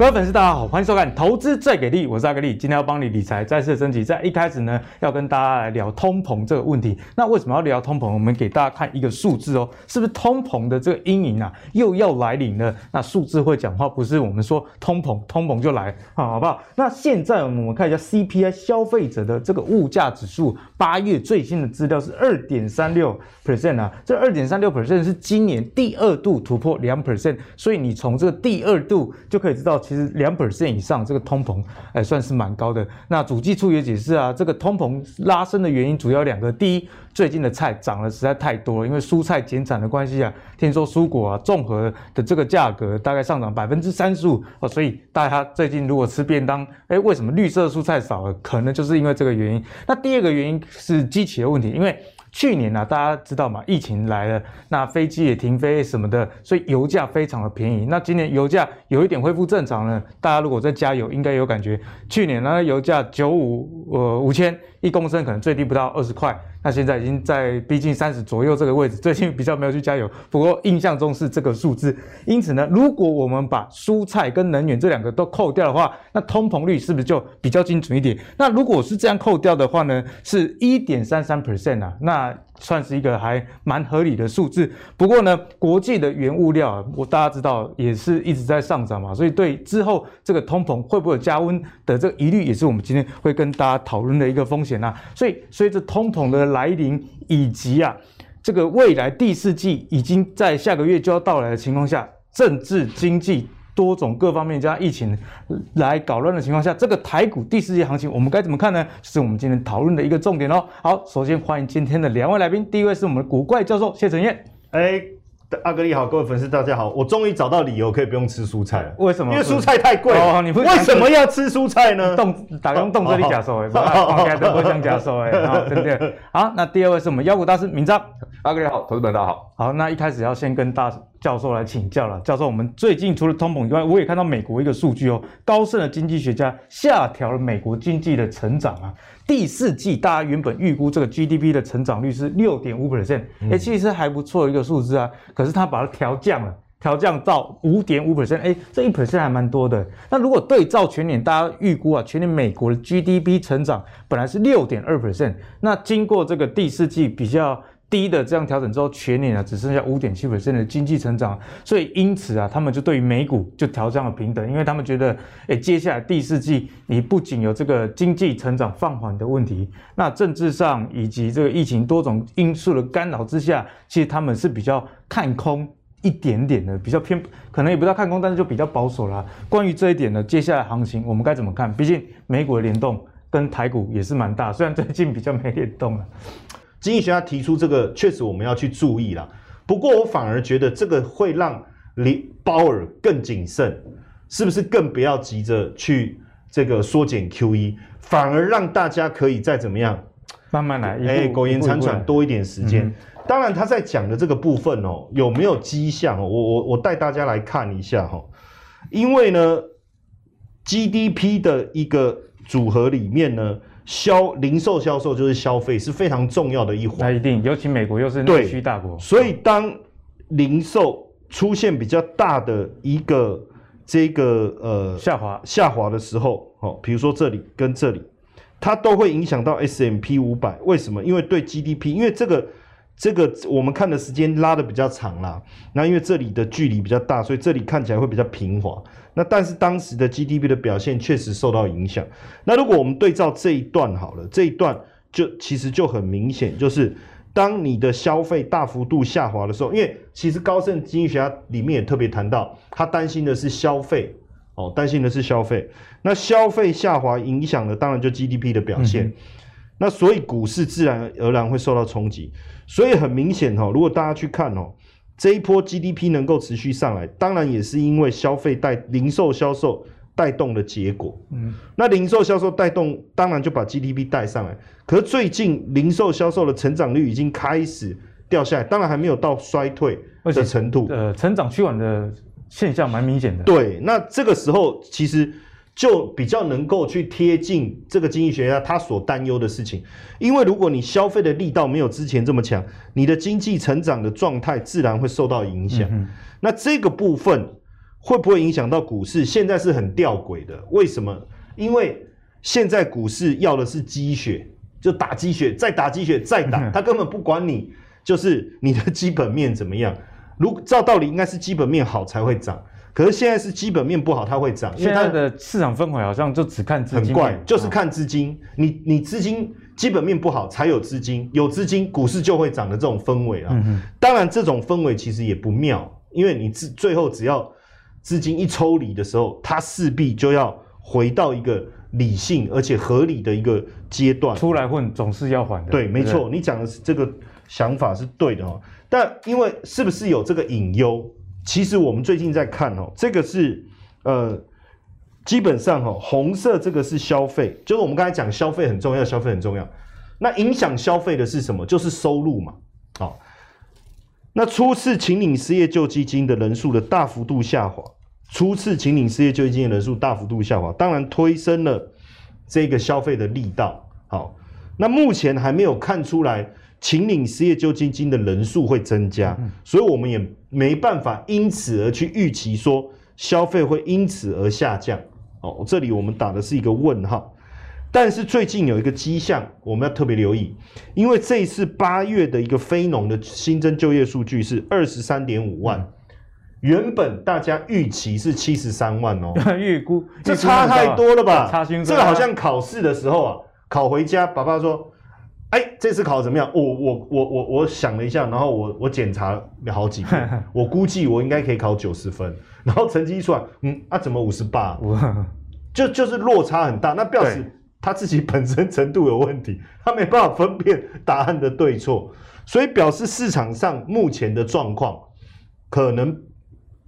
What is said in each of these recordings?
各位粉丝，大家好，欢迎收看《投资最给力》，我是阿格力，今天要帮你理财再次升级。在一开始呢，要跟大家来聊通膨这个问题。那为什么要聊通膨？我们给大家看一个数字哦，是不是通膨的这个阴影啊又要来临了？那数字会讲话，不是我们说通膨，通膨就来啊，好不好？那现在我们看一下 CPI 消费者的这个物价指数，八月最新的资料是二点三六 percent 啊，这二点三六 percent 是今年第二度突破两 percent，所以你从这个第二度就可以知道。其实两 percent 以上，这个通膨哎算是蛮高的。那主计处也解释啊，这个通膨拉升的原因主要两个。第一，最近的菜涨了实在太多了，因为蔬菜减产的关系啊，听说蔬果啊综合的这个价格大概上涨百分之三十五哦，所以大家最近如果吃便当，哎，为什么绿色蔬菜少了？可能就是因为这个原因。那第二个原因是机器的问题，因为。去年呢、啊，大家知道嘛？疫情来了，那飞机也停飞什么的，所以油价非常的便宜。那今年油价有一点恢复正常了，大家如果在加油，应该有感觉。去年呢，油价九五呃五千一公升，可能最低不到二十块。那现在已经在逼近三十左右这个位置，最近比较没有去加油，不过印象中是这个数字。因此呢，如果我们把蔬菜跟能源这两个都扣掉的话，那通膨率是不是就比较精准一点？那如果是这样扣掉的话呢，是一点三三 percent 啊，那算是一个还蛮合理的数字。不过呢，国际的原物料啊，我大家知道也是一直在上涨嘛，所以对之后这个通膨会不会加温的这个疑虑，也是我们今天会跟大家讨论的一个风险啊。所以随着通膨的来临，以及啊，这个未来第四季已经在下个月就要到来的情况下，政治、经济多种各方面加疫情来搞乱的情况下，这个台股第四季行情我们该怎么看呢？是我们今天讨论的一个重点哦。好，首先欢迎今天的两位来宾，第一位是我们的古怪教授谢承彦，哎。阿格力好，各位粉丝大家好，我终于找到理由可以不用吃蔬菜了。为什么？因为蔬菜太贵了。哦，你不为什么要吃蔬菜呢？动打工动这里假说哎，大家都不想假说哎，好，对不对？好，那第二位是我们妖股大师明章，阿格力好，投资们大家好。好，那一开始要先跟大教授来请教了。教授，我们最近除了通膨以外，我也看到美国一个数据哦，高盛的经济学家下调了美国经济的成长啊。第四季大家原本预估这个 GDP 的成长率是六点五 percent，哎，其实还不错的一个数字啊。可是它把它调降了，调降到五点五 percent，哎，这一 percent 还蛮多的。那如果对照全年，大家预估啊，全年美国的 GDP 成长本来是六点二 percent，那经过这个第四季比较。低的这样调整之后，全年啊只剩下五点七 percent 的经济成长，所以因此啊，他们就对于美股就调降了平等，因为他们觉得，诶，接下来第四季你不仅有这个经济成长放缓的问题，那政治上以及这个疫情多种因素的干扰之下，其实他们是比较看空一点点的，比较偏，可能也不叫看空，但是就比较保守啦。关于这一点呢，接下来行情我们该怎么看？毕竟美股的联动跟台股也是蛮大，虽然最近比较没联动了。经济学家提出这个，确实我们要去注意啦。不过我反而觉得这个会让鲍尔更谨慎，是不是更不要急着去这个缩减 QE，反而让大家可以再怎么样慢慢来，哎，苟延残喘多一点时间。嗯、当然他在讲的这个部分哦，有没有迹象？我我我带大家来看一下哈，因为呢，GDP 的一个组合里面呢。销零售销售就是消费是非常重要的一环，那一定，尤其美国又是内需大国，所以当零售出现比较大的一个这个呃下滑下滑的时候，哦，比如说这里跟这里，它都会影响到 S M P 五百，为什么？因为对 GDP，因为这个。这个我们看的时间拉得比较长啦，那因为这里的距离比较大，所以这里看起来会比较平滑。那但是当时的 GDP 的表现确实受到影响。那如果我们对照这一段好了，这一段就其实就很明显，就是当你的消费大幅度下滑的时候，因为其实高盛经济学家里面也特别谈到，他担心的是消费哦，担心的是消费。那消费下滑影响的，当然就 GDP 的表现。那所以股市自然而然会受到冲击。所以很明显哦，如果大家去看哦，这一波 GDP 能够持续上来，当然也是因为消费带零售销售带动的结果。嗯，那零售销售带动，当然就把 GDP 带上来。可是最近零售销售的成长率已经开始掉下来，当然还没有到衰退的程度。呃，成长趋缓的现象蛮明显的。对，那这个时候其实。就比较能够去贴近这个经济学家他所担忧的事情，因为如果你消费的力道没有之前这么强，你的经济成长的状态自然会受到影响。嗯、那这个部分会不会影响到股市？现在是很吊诡的，为什么？因为现在股市要的是鸡血，就打鸡血，再打鸡血，再打，他根本不管你，就是你的基本面怎么样。如照道理应该是基本面好才会涨，可是现在是基本面不好，它会涨。因为它现在的市场氛围好像就只看资金，很怪，就是看资金。你你资金基本面不好才有资金，有资金股市就会涨的这种氛围啊。嗯、当然这种氛围其实也不妙，因为你最最后只要资金一抽离的时候，它势必就要回到一个理性而且合理的一个阶段。出来混总是要还的。对，没错，你讲的是这个想法是对的哈。但因为是不是有这个隐忧？其实我们最近在看哦，这个是呃，基本上哈，红色这个是消费，就是我们刚才讲消费很重要，消费很重要。那影响消费的是什么？就是收入嘛。好，那初次请领失业救济金的人数的大幅度下滑，初次请领失业救济金的人数大幅度下滑，当然推升了这个消费的力道。好，那目前还没有看出来。请领失业救济金的人数会增加，所以我们也没办法因此而去预期说消费会因此而下降。哦，这里我们打的是一个问号。但是最近有一个迹象，我们要特别留意，因为这一次八月的一个非农的新增就业数据是二十三点五万，原本大家预期是七十三万哦，预估这差太多了吧？差这个好像考试的时候啊，考回家，爸爸说。哎，这次考得怎么样？我我我我我想了一下，然后我我检查了好几遍，我估计我应该可以考九十分。然后成绩一出来，嗯，啊，怎么五十八？就就是落差很大，那表示他自己本身程度有问题，他没办法分辨答案的对错，所以表示市场上目前的状况可能。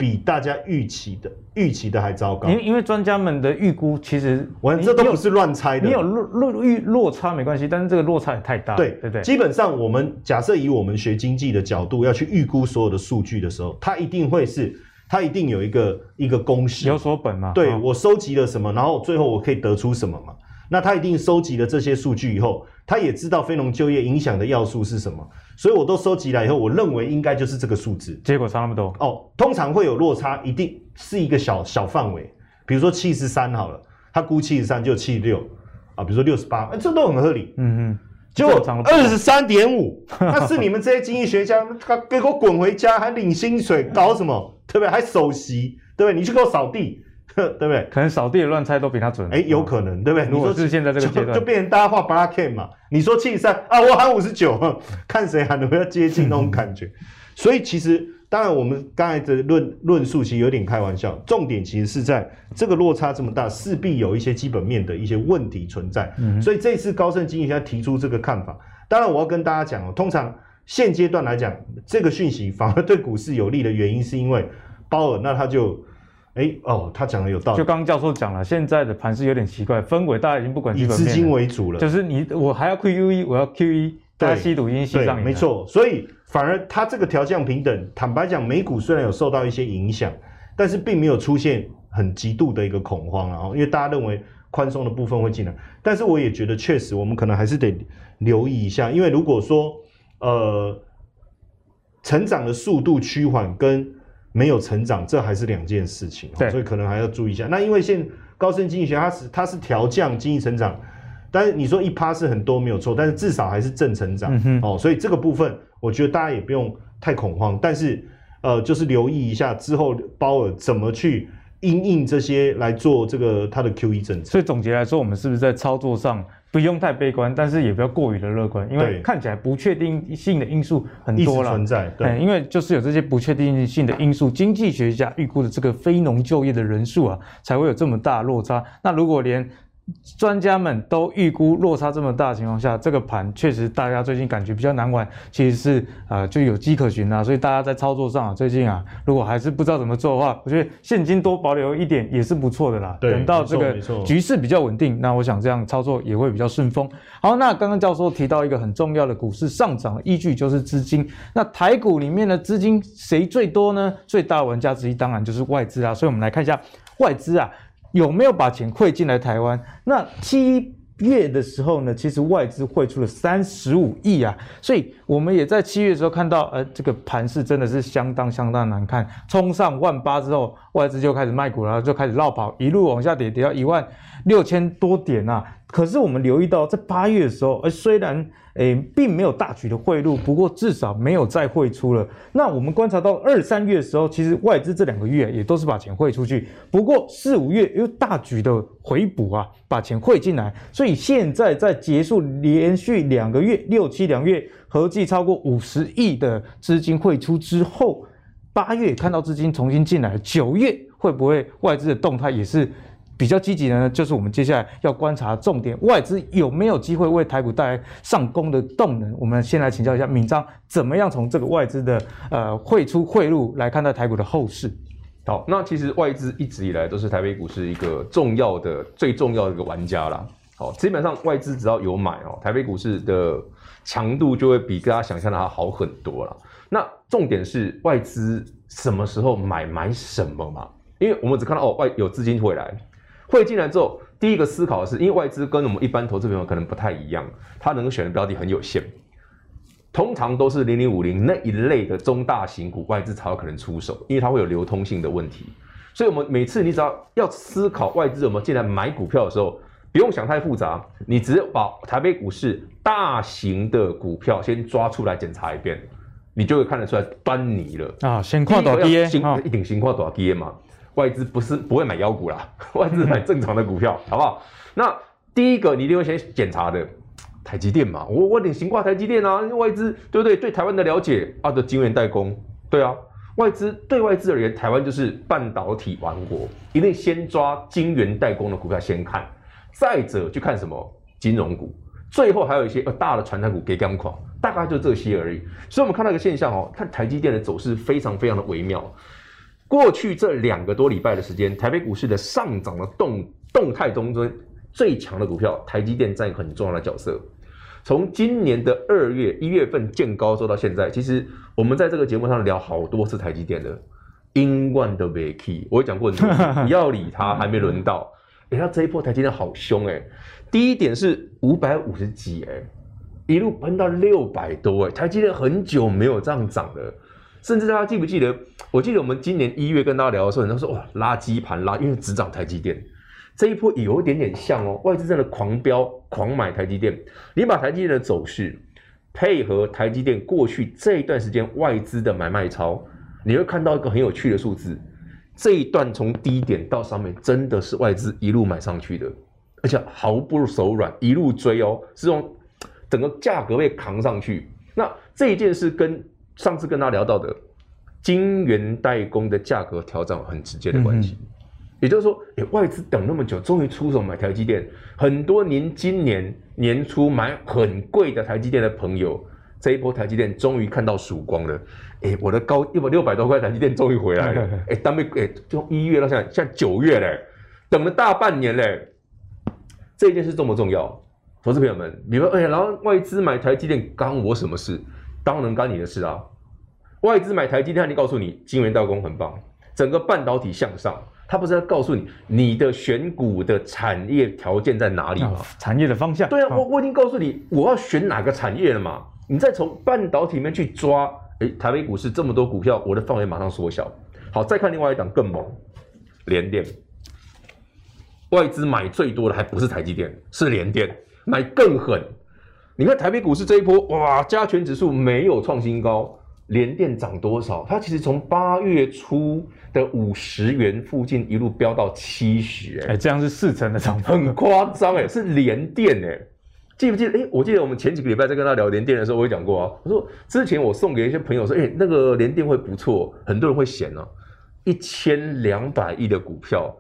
比大家预期的预期的还糟糕，因因为专家们的预估其实，我这都不是乱猜的，你有落落预落差没关系，但是这个落差也太大，对对对。基本上我们假设以我们学经济的角度要去预估所有的数据的时候，它一定会是，它一定有一个一个公式，有所本嘛？对，哦、我收集了什么，然后最后我可以得出什么嘛？那他一定收集了这些数据以后，他也知道非农就业影响的要素是什么，所以我都收集来以后，我认为应该就是这个数字。结果差那么多哦，通常会有落差，一定是一个小小范围，比如说七十三好了，他估七十三就七十六啊，比如说六十八，哎，这都很合理。嗯嗯，就二十三点五，那是你们这些经济学家，他给我滚回家，还领薪水，搞什么？对不对？还首席，对不对？你去给我扫地。对不对？可能扫地的乱猜都比他准。哎，有可能，对不对？如果是现在这个阶段，就，就变成大家画巴拉 K 嘛。你说七十三啊，我喊五十九，看谁喊的比较接近那种感觉。所以其实，当然我们刚才的论论述其实有点开玩笑，重点其实是在这个落差这么大，势必有一些基本面的一些问题存在。嗯、所以这次高盛经济学家提出这个看法，当然我要跟大家讲哦，通常现阶段来讲，这个讯息反而对股市有利的原因，是因为鲍尔那他就。哎哦，他讲的有道理。就刚刚教授讲了，现在的盘势有点奇怪，氛围大家已经不管基本面，以资金为主了。就是你我还要 QE，我要 QE，大家吸赌已经吸上瘾了。没错，所以反而它这个调降平等，坦白讲，美股虽然有受到一些影响，但是并没有出现很极度的一个恐慌啊。因为大家认为宽松的部分会进来，但是我也觉得确实我们可能还是得留意一下，因为如果说呃成长的速度趋缓跟没有成长，这还是两件事情，所以可能还要注意一下。那因为现高盛经济学它是它是调降经济成长，但是你说一趴是很多没有错，但是至少还是正成长、嗯、哼哦，所以这个部分我觉得大家也不用太恐慌，但是呃，就是留意一下之后鲍尔怎么去因应这些来做这个它的 QE 政策。所以总结来说，我们是不是在操作上？不用太悲观，但是也不要过于的乐观，因为看起来不确定性的因素很多了。存在，对、嗯，因为就是有这些不确定性的因素，经济学家预估的这个非农就业的人数啊，才会有这么大落差。那如果连专家们都预估落差这么大的情况下，这个盘确实大家最近感觉比较难玩，其实是啊、呃、就有迹可循啊。所以大家在操作上啊，最近啊，如果还是不知道怎么做的话，我觉得现金多保留一点也是不错的啦。对，等到这个局势比较稳定，那我想这样操作也会比较顺风。好，那刚刚教授提到一个很重要的股市上涨的依据就是资金。那台股里面的资金谁最多呢？最大玩家之一当然就是外资啊。所以我们来看一下外资啊。有没有把钱汇进来台湾？那七月的时候呢，其实外资汇出了三十五亿啊，所以我们也在七月的时候看到，呃，这个盘势真的是相当相当难看，冲上万八之后，外资就开始卖股了，就开始绕跑，一路往下跌，跌到一万六千多点啊。可是我们留意到，在八月的时候，呃，虽然诶并没有大举的汇入，不过至少没有再汇出了。那我们观察到二三月的时候，其实外资这两个月也都是把钱汇出去，不过四五月又大举的回补啊，把钱汇进来。所以现在在结束连续两个月六七两月合计超过五十亿的资金汇出之后，八月看到资金重新进来，九月会不会外资的动态也是？比较积极的呢，就是我们接下来要观察重点，外资有没有机会为台股带来上攻的动能？我们先来请教一下闵漳，怎么样从这个外资的呃汇出汇入来看待台股的后市？好，那其实外资一直以来都是台北股市一个重要的、最重要的一个玩家啦。好，基本上外资只要有买哦，台北股市的强度就会比大家想象的还好很多了。那重点是外资什么时候买，买什么嘛？因为我们只看到哦，外有资金回来。汇进来之后，第一个思考的是，因为外资跟我们一般投资朋友可能不太一样，他能够选的标的很有限，通常都是零零五零那一类的中大型股，外资才有可能出手，因为它会有流通性的问题。所以，我们每次你只要要思考外资有没有进来买股票的时候，不用想太复杂，你只要把台北股市大型的股票先抓出来检查一遍，你就会看得出来端倪了啊。先看多少跌，一定先看多少跌嘛。外资不是不会买妖股啦，外资买正常的股票，好不好？那第一个你一定会先检查的台积电嘛，我我领先挂台积电啊，外资对不对？对台湾的了解啊的晶圆代工，对啊，外资对外资而言，台湾就是半导体王国，一定先抓晶圆代工的股票先看，再者去看什么金融股，最后还有一些呃大的传产股给钢矿，大概就这些而已。所以我们看到一个现象哦，看台积电的走势非常非常的微妙。过去这两个多礼拜的时间，台北股市的上涨的动动态中间最强的股票，台积电占很重要的角色。从今年的二月一月份见高做到现在，其实我们在这个节目上聊好多次台积电的，英冠的 Vicky，我也讲过很多，不要理他，还没轮到。哎，他这一波台积电好凶哎，第一点是五百五十几哎，一路喷到六百多哎，台积电很久没有这样涨了。甚至大家记不记得？我记得我们今年一月跟大家聊的时候，人家说哇，垃圾盘拉，因为只涨台积电。这一波有一点点像哦，外资真的狂飙狂买台积电。你把台积电的走势配合台积电过去这一段时间外资的买卖超，你会看到一个很有趣的数字。这一段从低点到上面，真的是外资一路买上去的，而且毫不手软，一路追哦，是用整个价格被扛上去。那这一件事跟上次跟他聊到的晶圆代工的价格调整很直接的关系，也就是说，欸，外资等那么久，终于出手买台积电。很多您今年年初买很贵的台积电的朋友，这一波台积电终于看到曙光了。欸，我的高一百六百多块台积电终于回来了。哎，当没哎，从一月到现在，现在九月嘞，等了大半年嘞。这件事重不重要？投资朋友们，你们哎，然后外资买台积电，干我什么事？当然干你的事啊！外资买台积电，你告诉你，晶圆代工很棒，整个半导体向上，他不是在告诉你你的选股的产业条件在哪里吗？产业的方向。对啊，我我已经告诉你，我要选哪个产业了嘛？你再从半导体里面去抓，哎，台北股市这么多股票，我的范围马上缩小。好，再看另外一档更猛，联电，外资买最多的还不是台积电，是联电，买更狠。你看台北股市这一波，哇，加权指数没有创新高，联电涨多少？它其实从八月初的五十元附近一路飙到七十，哎，这样是四成的涨幅，很夸张，哎，是联电，哎，记不记得？哎，我记得我们前几个礼拜在跟他聊联电的时候，我也讲过啊，我说之前我送给一些朋友说，哎，那个联电会不错，很多人会嫌哦，一千两百亿的股票。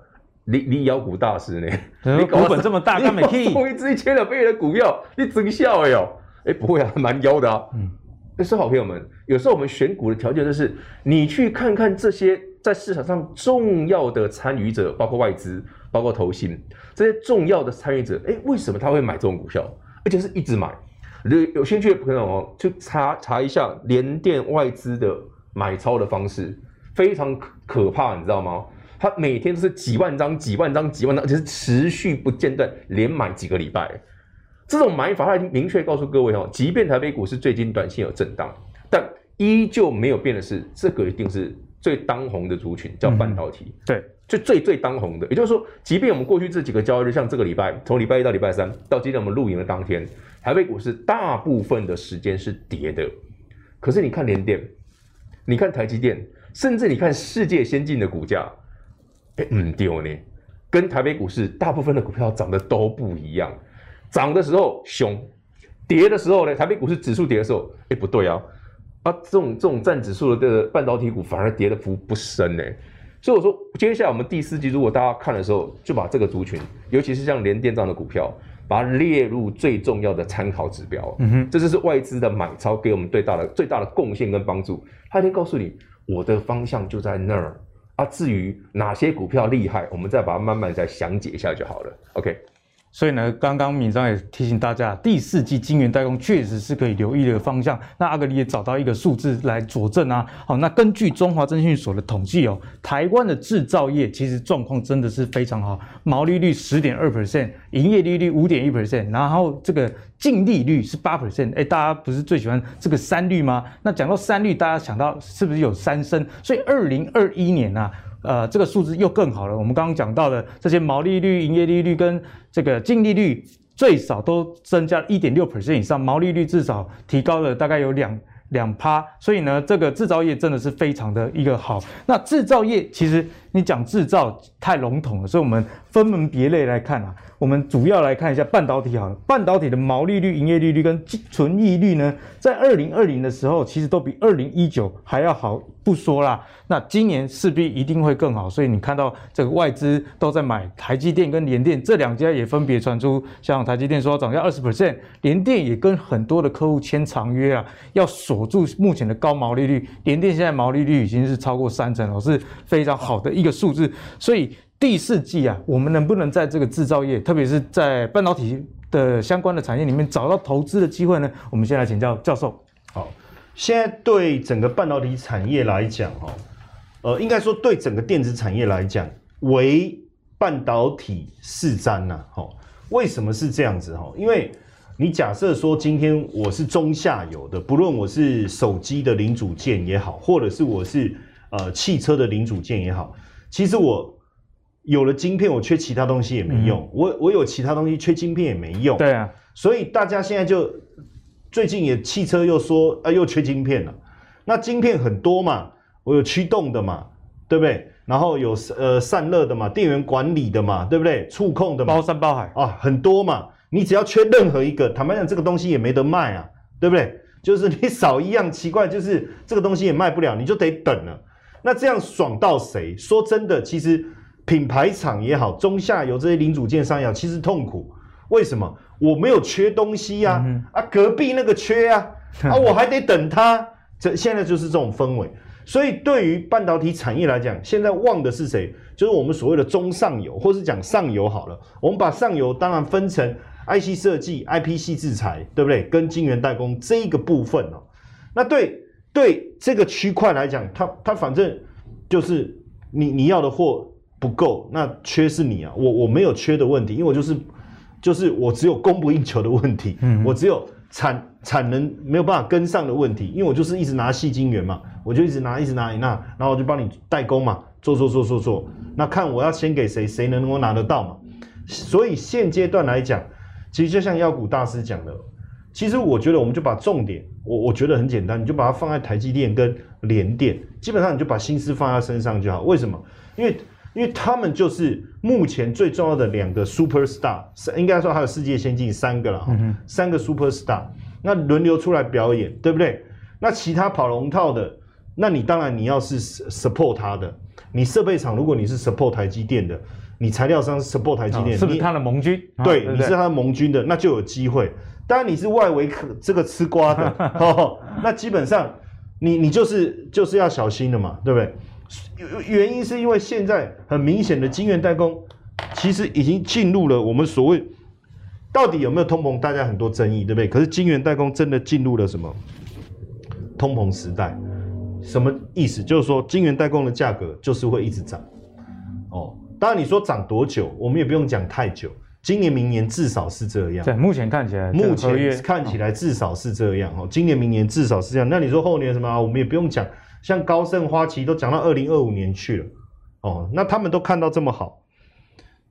你你妖股大师呢？你股本这么大，干嘛可以送一支一千两百亿的股票？你真笑哎哟！哎，不会啊，蛮妖的啊。嗯，所以好朋友们，有时候我们选股的条件就是，你去看看这些在市场上重要的参与者，包括外资，包括投信，这些重要的参与者，哎，为什么他会买这种股票？而且是一直买。有有兴趣的朋友哦，去查查一下联电外资的买超的方式，非常可怕，你知道吗？它每天都是几万张、几万张、几万张，而且是持续不间断，连买几个礼拜。这种买法，它已经明确告诉各位哦，即便台北股市最近短线有震荡，但依旧没有变的是，这个一定是最当红的族群，叫半导体。嗯、对，就最最当红的。也就是说，即便我们过去这几个交易日，像这个礼拜，从礼拜一到礼拜三，到今天我们录影的当天，台北股市大部分的时间是跌的。可是你看联电，你看台积电，甚至你看世界先进的股价，哎，嗯，丢呢，跟台北股市大部分的股票涨得都不一样。涨的时候凶，跌的时候呢？台北股市指数跌的时候，哎，不对啊，啊，这种这种占指数的这个半导体股反而跌的幅不深呢。所以我说，接下来我们第四季如果大家看的时候，就把这个族群，尤其是像联电这样的股票，把它列入最重要的参考指标。嗯哼，这就是外资的买超给我们最大的最大的贡献跟帮助。他已经告诉你，我的方向就在那儿啊。至于哪些股票厉害，我们再把它慢慢再详解一下就好了。OK。所以呢，刚刚闵章也提醒大家，第四季晶圆代工确实是可以留意的方向。那阿格里也找到一个数字来佐证啊。好，那根据中华证券所的统计哦，台湾的制造业其实状况真的是非常好，毛利率十点二 percent，营业利率五点一 percent，然后这个净利率是八 percent。哎，大家不是最喜欢这个三率吗？那讲到三率，大家想到是不是有三升？所以二零二一年啊。呃，这个数字又更好了。我们刚刚讲到的这些毛利率、营业利率跟这个净利率，最少都增加一点六 percent 以上，毛利率至少提高了大概有两两趴。所以呢，这个制造业真的是非常的一个好。那制造业其实你讲制造太笼统了，所以我们分门别类来看啊。我们主要来看一下半导体好了，半导体的毛利率、营业利率跟纯益率呢，在二零二零的时候，其实都比二零一九还要好，不说啦。那今年势必一定会更好，所以你看到这个外资都在买台积电跟联电这两家，也分别传出，像台积电说要涨价二十 percent，联电也跟很多的客户签长约啊，要锁住目前的高毛利率。联电现在毛利率已经是超过三成了，是非常好的一一个数字，所以。第四季啊，我们能不能在这个制造业，特别是在半导体的相关的产业里面找到投资的机会呢？我们先来请教教授。好，现在对整个半导体产业来讲，哈，呃，应该说对整个电子产业来讲，唯半导体是瞻呐，哈，为什么是这样子？哈，因为你假设说今天我是中下游的，不论我是手机的零组件也好，或者是我是呃汽车的零组件也好，其实我。有了晶片，我缺其他东西也没用。嗯、我我有其他东西，缺晶片也没用。对啊，所以大家现在就最近也汽车又说啊，又缺晶片了。那晶片很多嘛，我有驱动的嘛，对不对？然后有呃散热的嘛，电源管理的嘛，对不对？触控的嘛，包山包海啊，很多嘛。你只要缺任何一个，坦白讲，这个东西也没得卖啊，对不对？就是你少一样奇怪，就是这个东西也卖不了，你就得等了。那这样爽到谁？说真的，其实。品牌厂也好，中下游这些零组件商也好，其实痛苦。为什么？我没有缺东西呀、啊，嗯、啊，隔壁那个缺呀、啊，啊，我还得等他。这现在就是这种氛围。所以对于半导体产业来讲，现在旺的是谁？就是我们所谓的中上游，或是讲上游好了。我们把上游当然分成 IC 设计、IPC 制裁，对不对？跟晶圆代工这一个部分哦。那对对这个区块来讲，它它反正就是你你要的货。不够，那缺是你啊，我我没有缺的问题，因为我就是就是我只有供不应求的问题，嗯，我只有产产能没有办法跟上的问题，因为我就是一直拿细晶圆嘛，我就一直拿一直拿一那，然后我就帮你代工嘛，做做做做做，那看我要先给谁，谁能够拿得到嘛，所以现阶段来讲，其实就像妖股大师讲的，其实我觉得我们就把重点，我我觉得很简单，你就把它放在台积电跟联电，基本上你就把心思放在身上就好，为什么？因为因为他们就是目前最重要的两个 super star，应该说还有世界先进三个了三个 super star，那轮流出来表演，对不对？那其他跑龙套的，那你当然你要是 support 他的，你设备厂如果你是 support 台积电的，你材料商 support 台积电，是不是他的盟军？你对，你是他的盟军的，那就有机会。当然你是外围可这个吃瓜的，哦，那基本上你你就是就是要小心的嘛，对不对？原因是因为现在很明显的晶圆代工，其实已经进入了我们所谓到底有没有通膨，大家很多争议，对不对？可是晶圆代工真的进入了什么通膨时代？什么意思？就是说晶圆代工的价格就是会一直涨，哦。当然你说涨多久，我们也不用讲太久。今年、明年至少是这样。对，目前看起来，目前看起来至少是这样。哦，今年、明年至少是这样。那你说后年什么？我们也不用讲，像高盛、花旗都讲到二零二五年去了。哦，那他们都看到这么好，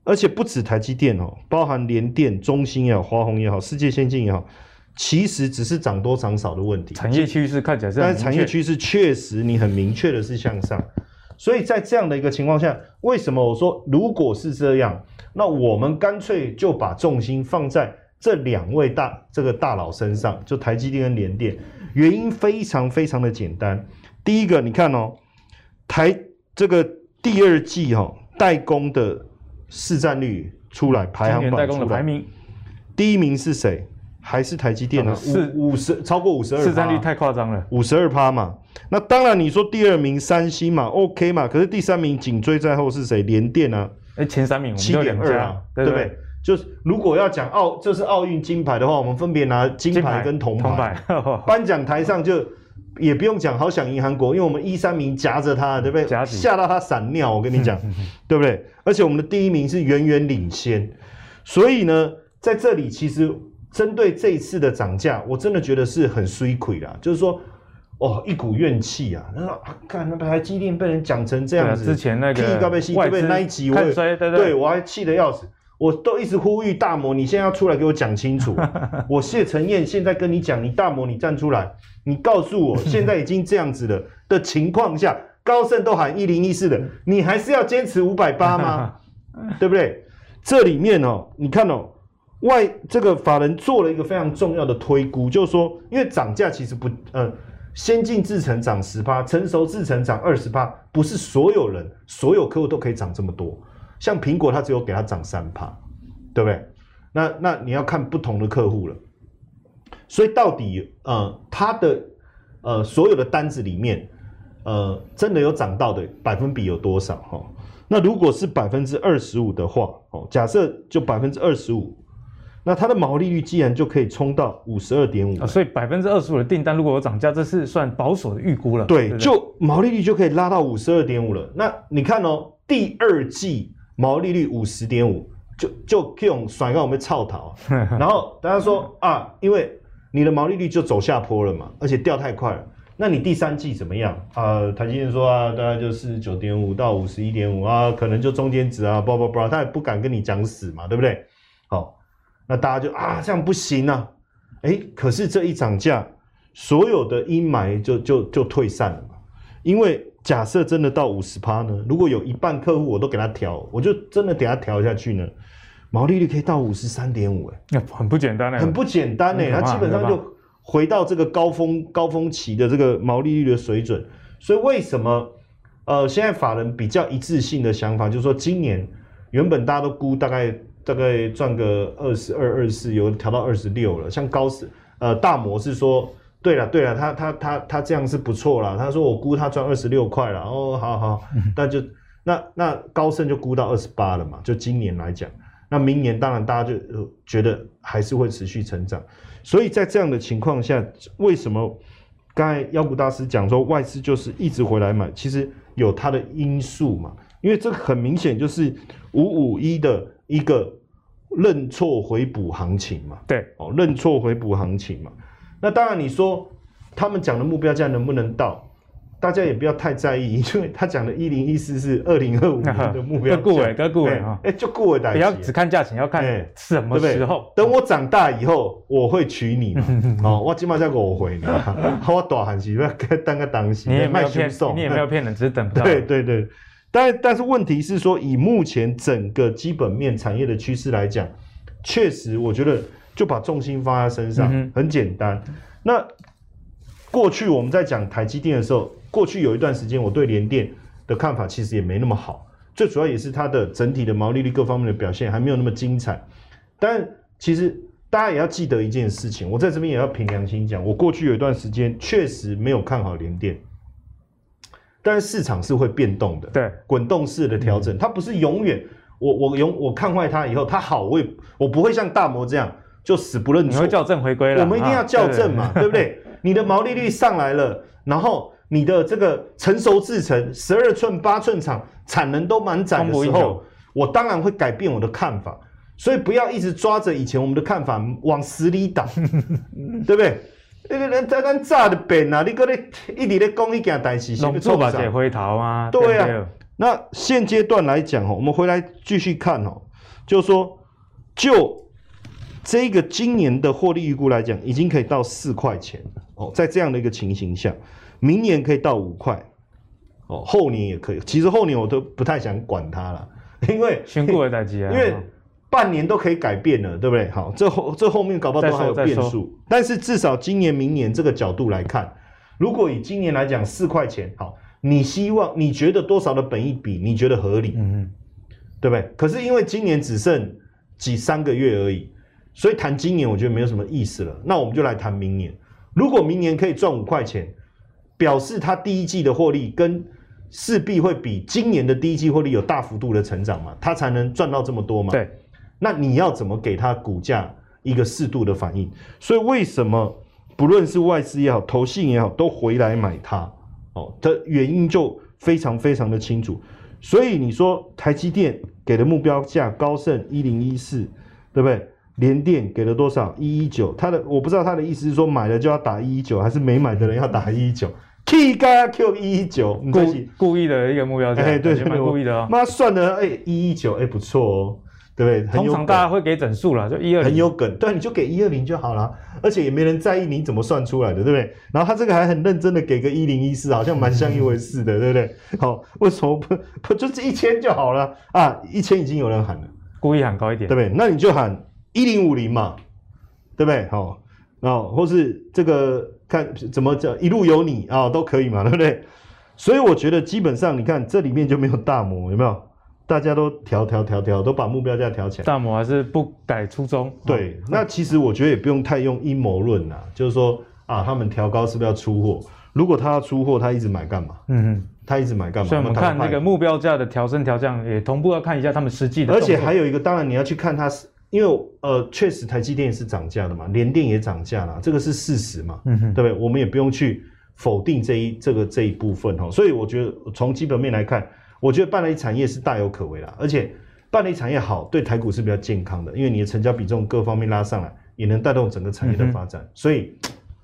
而且不止台积电哦，包含联电、中芯也好、华虹也好、世界先进也好，其实只是涨多涨少的问题。产业趋势看起来是，但是产业趋势确实你很明确的是向上。所以在这样的一个情况下，为什么我说如果是这样？那我们干脆就把重心放在这两位大这个大佬身上，就台积电跟联电。原因非常非常的简单。第一个，你看哦，台这个第二季哈代工的市占率出来排行榜出来排名，第一名是谁？还是台积电呢？五五十超过五十二，市占率太夸张了，五十二趴嘛。那当然你说第二名三星嘛，OK 嘛。可是第三名紧追在后是谁？联电啊。哎，前三名七点二啊，对不对？对就是如果要讲奥，这是奥运金牌的话，我们分别拿金牌跟铜牌。颁奖台上就也不用讲，好想赢韩国，因为我们一三名夹着他，对不对？夹吓到他闪尿，我跟你讲，对不对？而且我们的第一名是远远领先，所以呢，在这里其实针对这一次的涨价，我真的觉得是很衰亏啦，就是说。哦，一股怨气啊！那看那台积电被人讲成这样子，之前那个外被那一集我也对，对，对我还气得要死，我都一直呼吁大摩，你现在要出来给我讲清楚。我谢承彦现在跟你讲，你大摩你站出来，你告诉我，现在已经这样子了的情况下，高盛都喊一零一四的，你还是要坚持五百八吗？对不对？这里面哦，你看哦，外这个法人做了一个非常重要的推估，就是说，因为涨价其实不，呃。先进制程涨十趴，成熟制程涨二十趴，不是所有人、所有客户都可以涨这么多。像苹果，它只有给它涨三趴，对不对？那那你要看不同的客户了。所以到底呃，它的呃所有的单子里面，呃，真的有涨到的百分比有多少？哈，那如果是百分之二十五的话，哦，假设就百分之二十五。那它的毛利率既然就可以冲到五十二点五，所以百分之二十五的订单如果有涨价，这是算保守的预估了。对，对就毛利率就可以拉到五十二点五了。那你看哦，第二季毛利率五十点五，就就可以用甩到我们操逃。然后大家说啊，因为你的毛利率就走下坡了嘛，而且掉太快了。那你第三季怎么样啊？台积电说啊，大概就是九点五到五十一点五啊，可能就中间值啊，不不不，他也不敢跟你讲死嘛，对不对？好。那大家就啊，这样不行啊！哎，可是这一涨价，所有的阴霾就就就退散了嘛。因为假设真的到五十趴呢，如果有一半客户我都给他调，我就真的给他调下去呢，毛利率可以到五十三点五，哎，很不简单呢，很不简单呢。它基本上就回到这个高峰高峰期的这个毛利率的水准。所以为什么呃，现在法人比较一致性的想法就是说，今年原本大家都估大概。大概赚个二十二、二十四，有调到二十六了。像高盛，呃，大摩是说，对了，对了，他他他他这样是不错啦。他说我估他赚二十六块了。哦，好好，那就那那高盛就估到二十八了嘛。就今年来讲，那明年当然大家就觉得还是会持续成长。所以在这样的情况下，为什么刚才妖股大师讲说外资就是一直回来买？其实有它的因素嘛。因为这很明显就是五五一的。一个认错回补行情嘛，对，哦，认错回补行情嘛。那当然，你说他们讲的目标价能不能到，大家也不要太在意，因为他讲的一零一四是二零二五年的目标价，够哎，够哎哈，哎，就够哎，不要只看价钱，要看什么时候。等我长大以后，我会娶你嘛。哦，我起码再给我回你，我大汉时不要当个当时，你也没有骗，你也没有骗人，只是等不到。对对对。但但是问题是说，以目前整个基本面产业的趋势来讲，确实我觉得就把重心放在身上，很简单。那过去我们在讲台积电的时候，过去有一段时间我对联电的看法其实也没那么好，最主要也是它的整体的毛利率各方面的表现还没有那么精彩。但其实大家也要记得一件事情，我在这边也要凭良心讲，我过去有一段时间确实没有看好联电。但是市场是会变动的，对，滚动式的调整，它不是永远。我我永我看坏它以后，它好，我也我不会像大摩这样就死不认错。你会校正回归了，我们一定要校正嘛，对不对？你的毛利率上来了，然后你的这个成熟制程，十二寸、八寸厂产能都满载的时候，我当然会改变我的看法。所以不要一直抓着以前我们的看法往死里打，对不对？那个人在咱炸的本啊，你搁咧一直咧讲一件代志，是不是错把解回头啊？对啊。那现阶段来讲哦，我们回来继续看哦，就是说就这个今年的获利预估来讲，已经可以到四块钱哦，在这样的一个情形下。明年可以到五块，哦，后年也可以。其实后年我都不太想管它了，因为选股的代志啊，因为半年都可以改变了，对不对？好，这后这后面搞不好都还有变数。但是至少今年、明年这个角度来看，如果以今年来讲四块钱，好，你希望你觉得多少的本益比你觉得合理？嗯嗯，对不对？可是因为今年只剩几三个月而已，所以谈今年我觉得没有什么意思了。那我们就来谈明年，如果明年可以赚五块钱。表示它第一季的获利跟势必会比今年的第一季获利有大幅度的成长嘛，它才能赚到这么多嘛。对，那你要怎么给它股价一个适度的反应？所以为什么不论是外资也好，投信也好，都回来买它？哦，的原因就非常非常的清楚。所以你说台积电给的目标价高盛一零一四，对不对？联电给了多少？一一九。他的我不知道他的意思是说买了就要打一一九，还是没买的人要打一一九？K 加 Q 一一九，故故意的一个目标价，哎、欸，对，蛮故意的哦。妈算的，哎，一一九，哎，不错哦，对不对？通常大家会给整数了，就一二零，很有梗，对，你就给一二零就好了，而且也没人在意你怎么算出来的，对不对？然后他这个还很认真的给个一零一四，好像蛮像一回事的，对不对？好，为什么不不就是一千就好了啊？一千已经有人喊了，故意喊高一点，对不对？那你就喊一零五零嘛，对不对？好，然后或是这个。看怎么叫一路有你啊，都可以嘛，对不对？所以我觉得基本上你看这里面就没有大魔，有没有？大家都调调调调，都把目标价调起来。大摩还是不改初衷。对，哦、那其实我觉得也不用太用阴谋论呐，就是说啊，他们调高是不是要出货？如果他要出货，他一直买干嘛？嗯嗯，他一直买干嘛？所以我们看那个目标价的调升调降，也同步要看一下他们实际的。而且还有一个，当然你要去看它是。因为呃，确实台积电也是涨价的嘛，联电也涨价了，这个是事实嘛，嗯哼，对不对？我们也不用去否定这一这个这一部分哈。所以我觉得从基本面来看，我觉得半导体产业是大有可为啦，而且半导体产业好，对台股是比较健康的，因为你的成交比重各方面拉上来，也能带动整个产业的发展，所以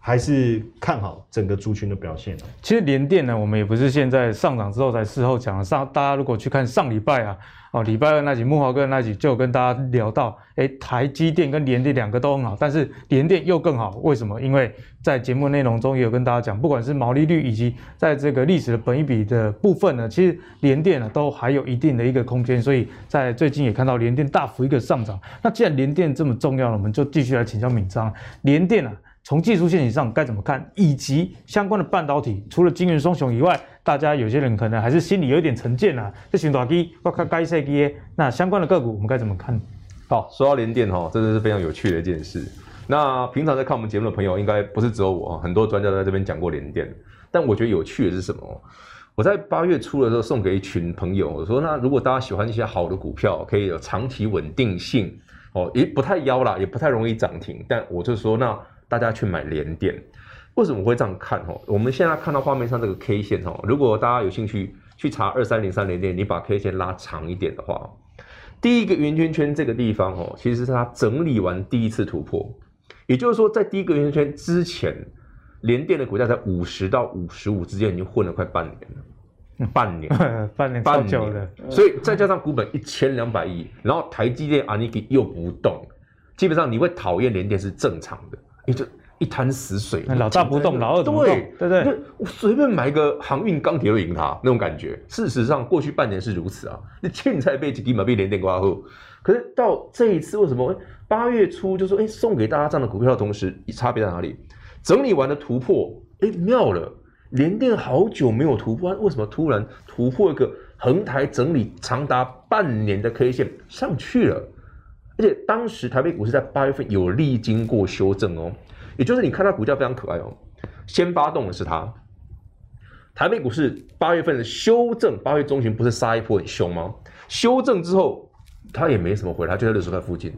还是看好整个族群的表现。其实联电呢，我们也不是现在上涨之后才事后讲，上大家如果去看上礼拜啊。哦，礼拜二那集木华哥那集就跟大家聊到，哎，台积电跟联电两个都很好，但是联电又更好，为什么？因为在节目内容中也有跟大家讲，不管是毛利率以及在这个历史的本益比的部分呢，其实联电呢都还有一定的一个空间，所以在最近也看到联电大幅一个上涨。那既然联电这么重要了，我们就继续来请教闵漳，联电啊。从技术线型上该怎么看，以及相关的半导体，除了晶圆双雄以外，大家有些人可能还是心里有一点成见啊。这选大机，我看该设计，那相关的个股我们该怎么看？好，说到联电哈，真的是非常有趣的一件事。那平常在看我们节目的朋友，应该不是只有我，很多专家都在这边讲过联电。但我觉得有趣的是什么？我在八月初的时候送给一群朋友，我说，那如果大家喜欢一些好的股票，可以有长期稳定性，哦，也不太妖啦，也不太容易涨停，但我就说那。大家去买联电，为什么会这样看？哦，我们现在看到画面上这个 K 线哦，如果大家有兴趣去查二三零三联电，你把 K 线拉长一点的话，第一个圆圈圈这个地方哦，其实是它整理完第一次突破，也就是说，在第一个圆圈圈之前，联电的股价在五十到五十五之间已经混了快半年了，半年，半年，半年。了，所以再加上股本一千两百亿，然后台积电阿尼基又不动，基本上你会讨厌联电是正常的。你就一潭死水，老大不动，老二怎么动？对对对，我随便买个航运钢铁都赢他那种感觉。事实上，过去半年是如此啊。你凊彩被几滴马被连电刮后，可是到这一次，为什么八月初就说哎送给大家这样的股票的同时，差别在哪里？整理完的突破，哎妙了，连电好久没有突破，为什么突然突破一个横台整理长达半年的 K 线上去了？而且当时台北股市在八月份有历经过修正哦，也就是你看它股价非常可爱哦，先发动的是它。台北股市八月份的修正，八月中旬不是杀一波很凶吗？修正之后，它也没什么回来，就在六十块附近，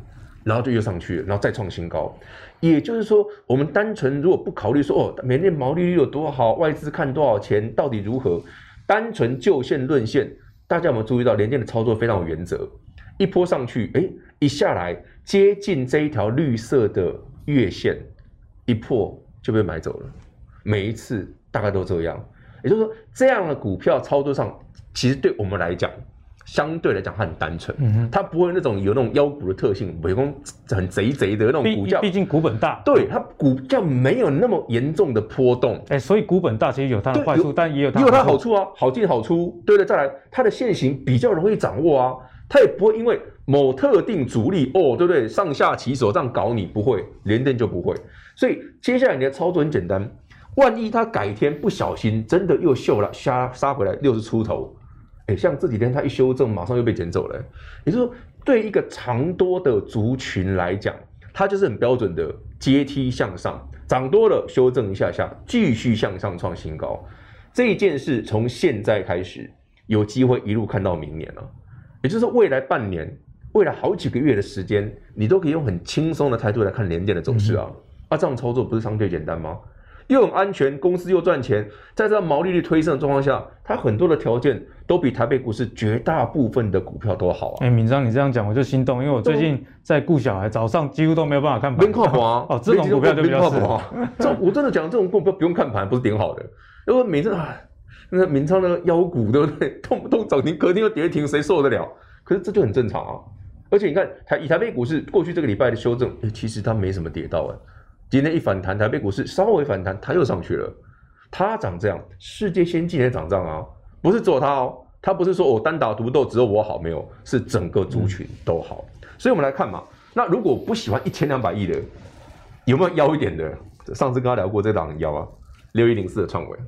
然后就又上去，然后再创新高。也就是说，我们单纯如果不考虑说哦，每年毛利率有多好，外资看多少钱，到底如何，单纯就线论线，大家有没有注意到联电的操作非常有原则？一波上去，哎，一下来接近这一条绿色的月线，一破就被买走了。每一次大概都这样，也就是说，这样的股票操作上，其实对我们来讲。相对来讲，它很单纯，嗯，它不会那种有那种妖股的特性，美工很贼贼的那种股价，毕竟股本大，对它股价没有那么严重的波动，哎、欸，所以股本大其实有它的坏处，但也有它也有它好处。啊，好进好出，对了，再来它的线型比较容易掌握啊，它也不会因为某特定主力哦，对不对？上下其手这样搞你不会，连电就不会，所以接下来你的操作很简单，万一他改天不小心真的又秀了杀杀回来六十出头。像这几天它一修正，马上又被捡走了。也就是说，对一个长多的族群来讲，它就是很标准的阶梯向上，涨多了修正一下下，继续向上创新高。这一件事从现在开始有机会一路看到明年了。也就是说，未来半年、未来好几个月的时间，你都可以用很轻松的态度来看联电的走势啊。啊，这样操作不是相对简单吗？又很安全，公司又赚钱，在这样毛利率推升的状况下，它很多的条件都比台北股市绝大部分的股票都好啊。哎、欸，闵漳，你这样讲我就心动，因为我最近在顾小孩，早上几乎都没有办法看盘。靠谱啊！哦，这种股票就比较靠谱啊。这我真的讲，这种股票不用看盘，不是顶好的。因为每次啊，那个闵漳那个妖股，对不对？动不动涨停，隔天又跌停，谁受得了？可是这就很正常啊。而且你看台以台北股市过去这个礼拜的修正，欸、其实它没什么跌到啊。今天一反弹，台北股市稍微反弹，它又上去了。它长这样，世界先进也长这样啊，不是只有它哦。它不是说我单打独斗，只有我好，没有，是整个族群都好。所以我们来看嘛，那如果不喜欢一千两百亿的，有没有妖一点的？上次跟他聊过这档妖啊，六一零四的创惟，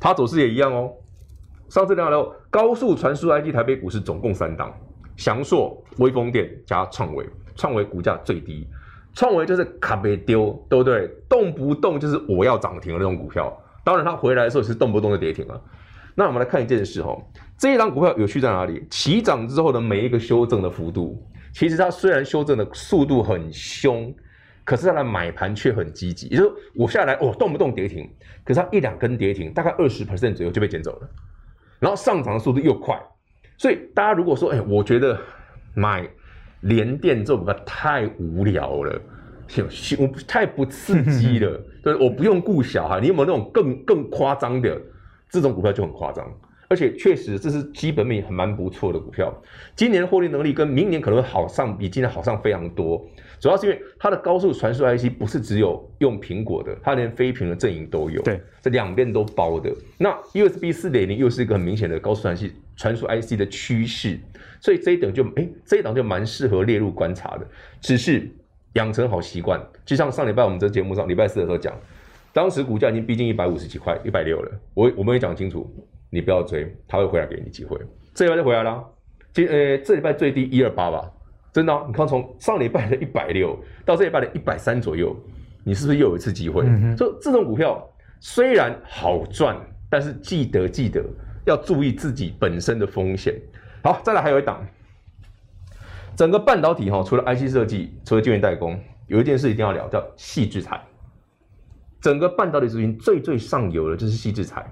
它走势也一样哦。上次聊聊高速传输 IC，台北股市总共三档，祥硕、威风电加创维，创维股价最低。创维就是卡被丢，对不对？动不动就是我要涨停的那种股票。当然，它回来的时候是动不动就跌停了。那我们来看一件事哈，这一档股票有趣在哪里？起涨之后的每一个修正的幅度，其实它虽然修正的速度很凶，可是它的买盘却很积极。也就是我下来哦，动不动跌停，可是它一两根跌停，大概二十 percent 左右就被捡走了。然后上涨的速度又快，所以大家如果说，哎，我觉得买。联电这种股票太无聊了，我太不刺激了。对，我不用顾小孩，你有没有那种更更夸张的？这种股票就很夸张，而且确实这是基本面很蛮不错的股票。今年获利能力跟明年可能会好上，比今年好上非常多。主要是因为它的高速传输 IC 不是只有用苹果的，它连非苹的阵营都有。对，这两边都包的。那 USB 四点零又是一个很明显的高速传系传输 IC 的趋势。所以这一档就哎，这一档就蛮适合列入观察的，只是养成好习惯。就像上礼拜我们这节目上礼拜四的时候讲，当时股价已经逼近一百五十几块，一百六了。我我们也讲清楚，你不要追，他会回来给你机会。这礼拜就回来了，今呃这礼拜最低一二八吧，真的、啊。你看从上礼拜的一百六到这礼拜的一百三左右，你是不是又有一次机会？嗯、所以这种股票虽然好赚，但是记得记得要注意自己本身的风险。好，再来还有一档，整个半导体哈，除了 IC 设计，除了晶圆代工，有一件事一定要聊，叫细制材。整个半导体族群最最上游的就是细制材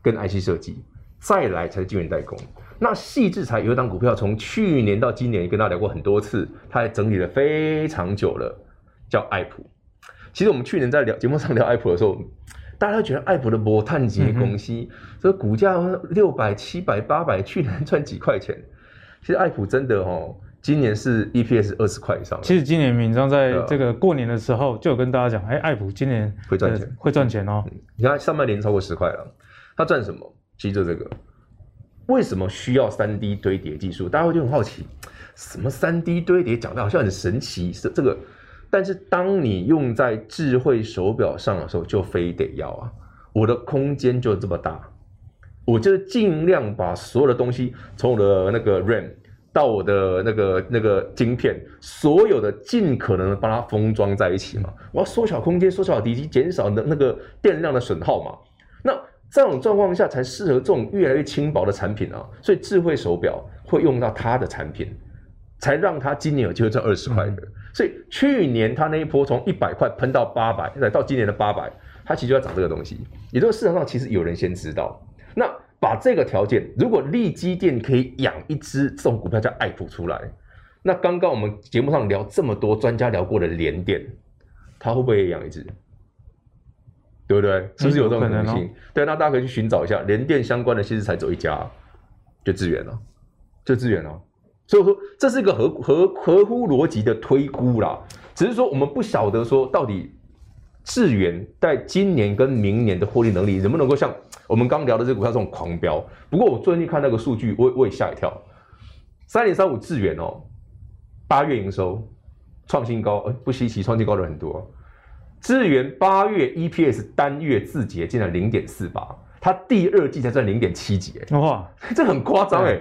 跟 IC 设计，再来才是晶圆代工。那矽智财有一档股票，从去年到今年跟大家聊过很多次，它还整理了非常久了，叫爱普。其实我们去年在聊节目上聊爱普的时候。大家都觉得爱普的摩碳级公司，这个股价六百、七百、八百，去年赚几块钱。其实爱普真的哦，今年是 EPS 二十块以上。其实今年敏章在这个过年的时候就有跟大家讲，哎，爱普今年会赚钱，会赚钱哦。你看上半年超过十块了，它赚什么？其实就这个，为什么需要三 D 堆叠技术？大家会就很好奇，什么三 D 堆叠讲的好像很神奇，是这个。但是当你用在智慧手表上的时候，就非得要啊！我的空间就这么大，我就尽量把所有的东西，从我的那个 RAM 到我的那个那个晶片，所有的尽可能的把它封装在一起嘛。我要缩小空间，缩小体积，减少的那个电量的损耗嘛。那这种状况下才适合这种越来越轻薄的产品啊。所以智慧手表会用到它的产品。才让它今年有机会赚二十块的。嗯、所以去年它那一波从一百块喷到八百，再到今年的八百，它其实就要涨这个东西。也就是市场上其实有人先知道。那把这个条件，如果力积电可以养一只这种股票叫爱普出来，那刚刚我们节目上聊这么多专家聊过的联电，它会不会也养一只？对不对？是不是有这种可能性？嗯、对，那大家可以去寻找一下联电相关的，其实才走一家，就智原了，就智原了。所以说，这是一个合合合乎逻辑的推估啦。只是说我们不晓得说到底智原在今年跟明年的获利能力能不能够像我们刚聊的这个股票这种狂飙。不过我最近看那个数据，我我也吓一跳，三零三五智原哦，八月营收创新高，呃，不稀奇，创新高的很多。智原八月 EPS 单月字节竟然零点四八，它第二季才赚零点七几，哎，哇，这很夸张哎，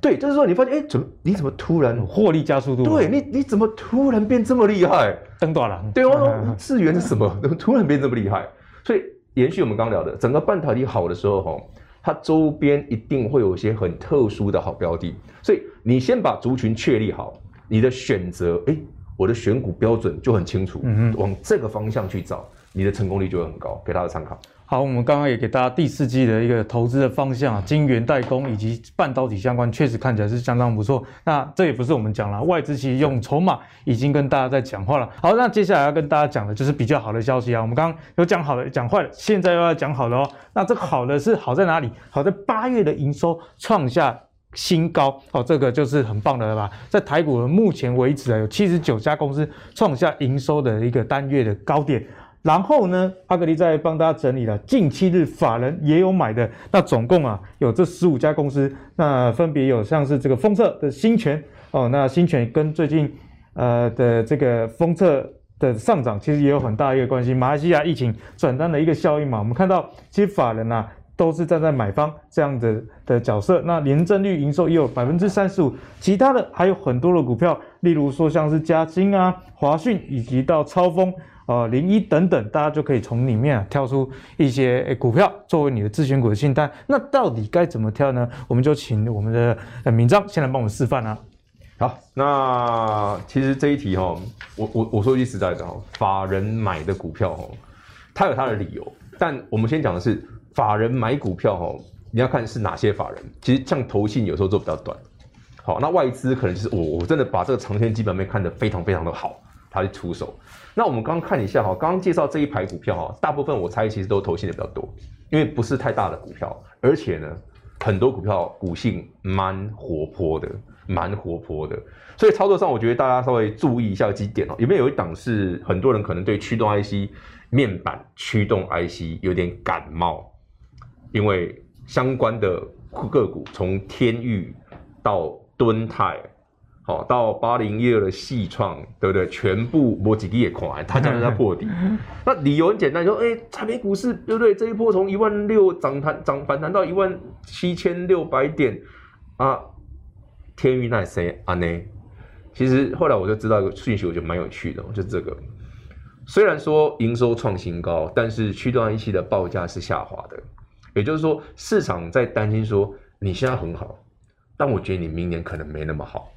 对，就是说你发现，哎，怎么你怎么突然获利加速度？对你你怎么突然变这么厉害？登短了，对哦，智源是什么？怎么突然变这么厉害？所以延续我们刚聊的，整个半导体好的时候，哈，它周边一定会有一些很特殊的好标的，所以你先把族群确立好，你的选择，哎。我的选股标准就很清楚，嗯，往这个方向去找，你的成功率就会很高，给大家参考。好，我们刚刚也给大家第四季的一个投资的方向啊，晶圆代工以及半导体相关，确实看起来是相当不错。那这也不是我们讲了，外资其实用筹码已经跟大家在讲话了。好，那接下来要跟大家讲的就是比较好的消息啊。我们刚刚有讲好的，讲坏的，现在又要讲好的哦。那这个好的是好在哪里？好在八月的营收创下。新高哦，这个就是很棒的了吧？在台股目前为止啊，有七十九家公司创下营收的一个单月的高点。然后呢，阿格力再帮大家整理了近七日法人也有买的，那总共啊有这十五家公司，那分别有像是这个封测的新诠哦，那新诠跟最近呃的这个封测的上涨其实也有很大一个关系。马来西亚疫情转单的一个效应嘛，我们看到其实法人啊。都是站在买方这样的的角色，那年增率营收也有百分之三十五，其他的还有很多的股票，例如说像是嘉晶啊、华讯以及到超丰啊、零一等等，大家就可以从里面啊挑出一些股票作为你的自选股的清单。那到底该怎么挑呢？我们就请我们的闵漳先来帮我们示范啊。好，那其实这一题哈，我我我说句实在的哈，法人买的股票哈，他有他的理由，但我们先讲的是。法人买股票哦，你要看是哪些法人。其实像投信有时候做比较短，好，那外资可能就是我我真的把这个长天基本面看得非常非常的好，他去出手。那我们刚刚看一下哈，刚刚介绍这一排股票哈，大部分我猜其实都投信的比较多，因为不是太大的股票，而且呢，很多股票股性蛮活泼的，蛮活泼的。所以操作上，我觉得大家稍微注意一下几点哦。有没有一档是很多人可能对驱动 IC 面板驱动 IC 有点感冒？因为相关的个股，从天域到敦泰，好到八零一二的矽创，对不对？全部摸几滴也垮，它将在破底。那理由很简单，说，哎，台北股市对不对？这一波从一万六涨弹涨反弹到一万七千六百点啊，天域那谁啊呢？其实后来我就知道一个讯息，我觉得蛮有趣的，就这个。虽然说营收创新高，但是驱动 IC 的报价是下滑的。也就是说，市场在担心说你现在很好，但我觉得你明年可能没那么好，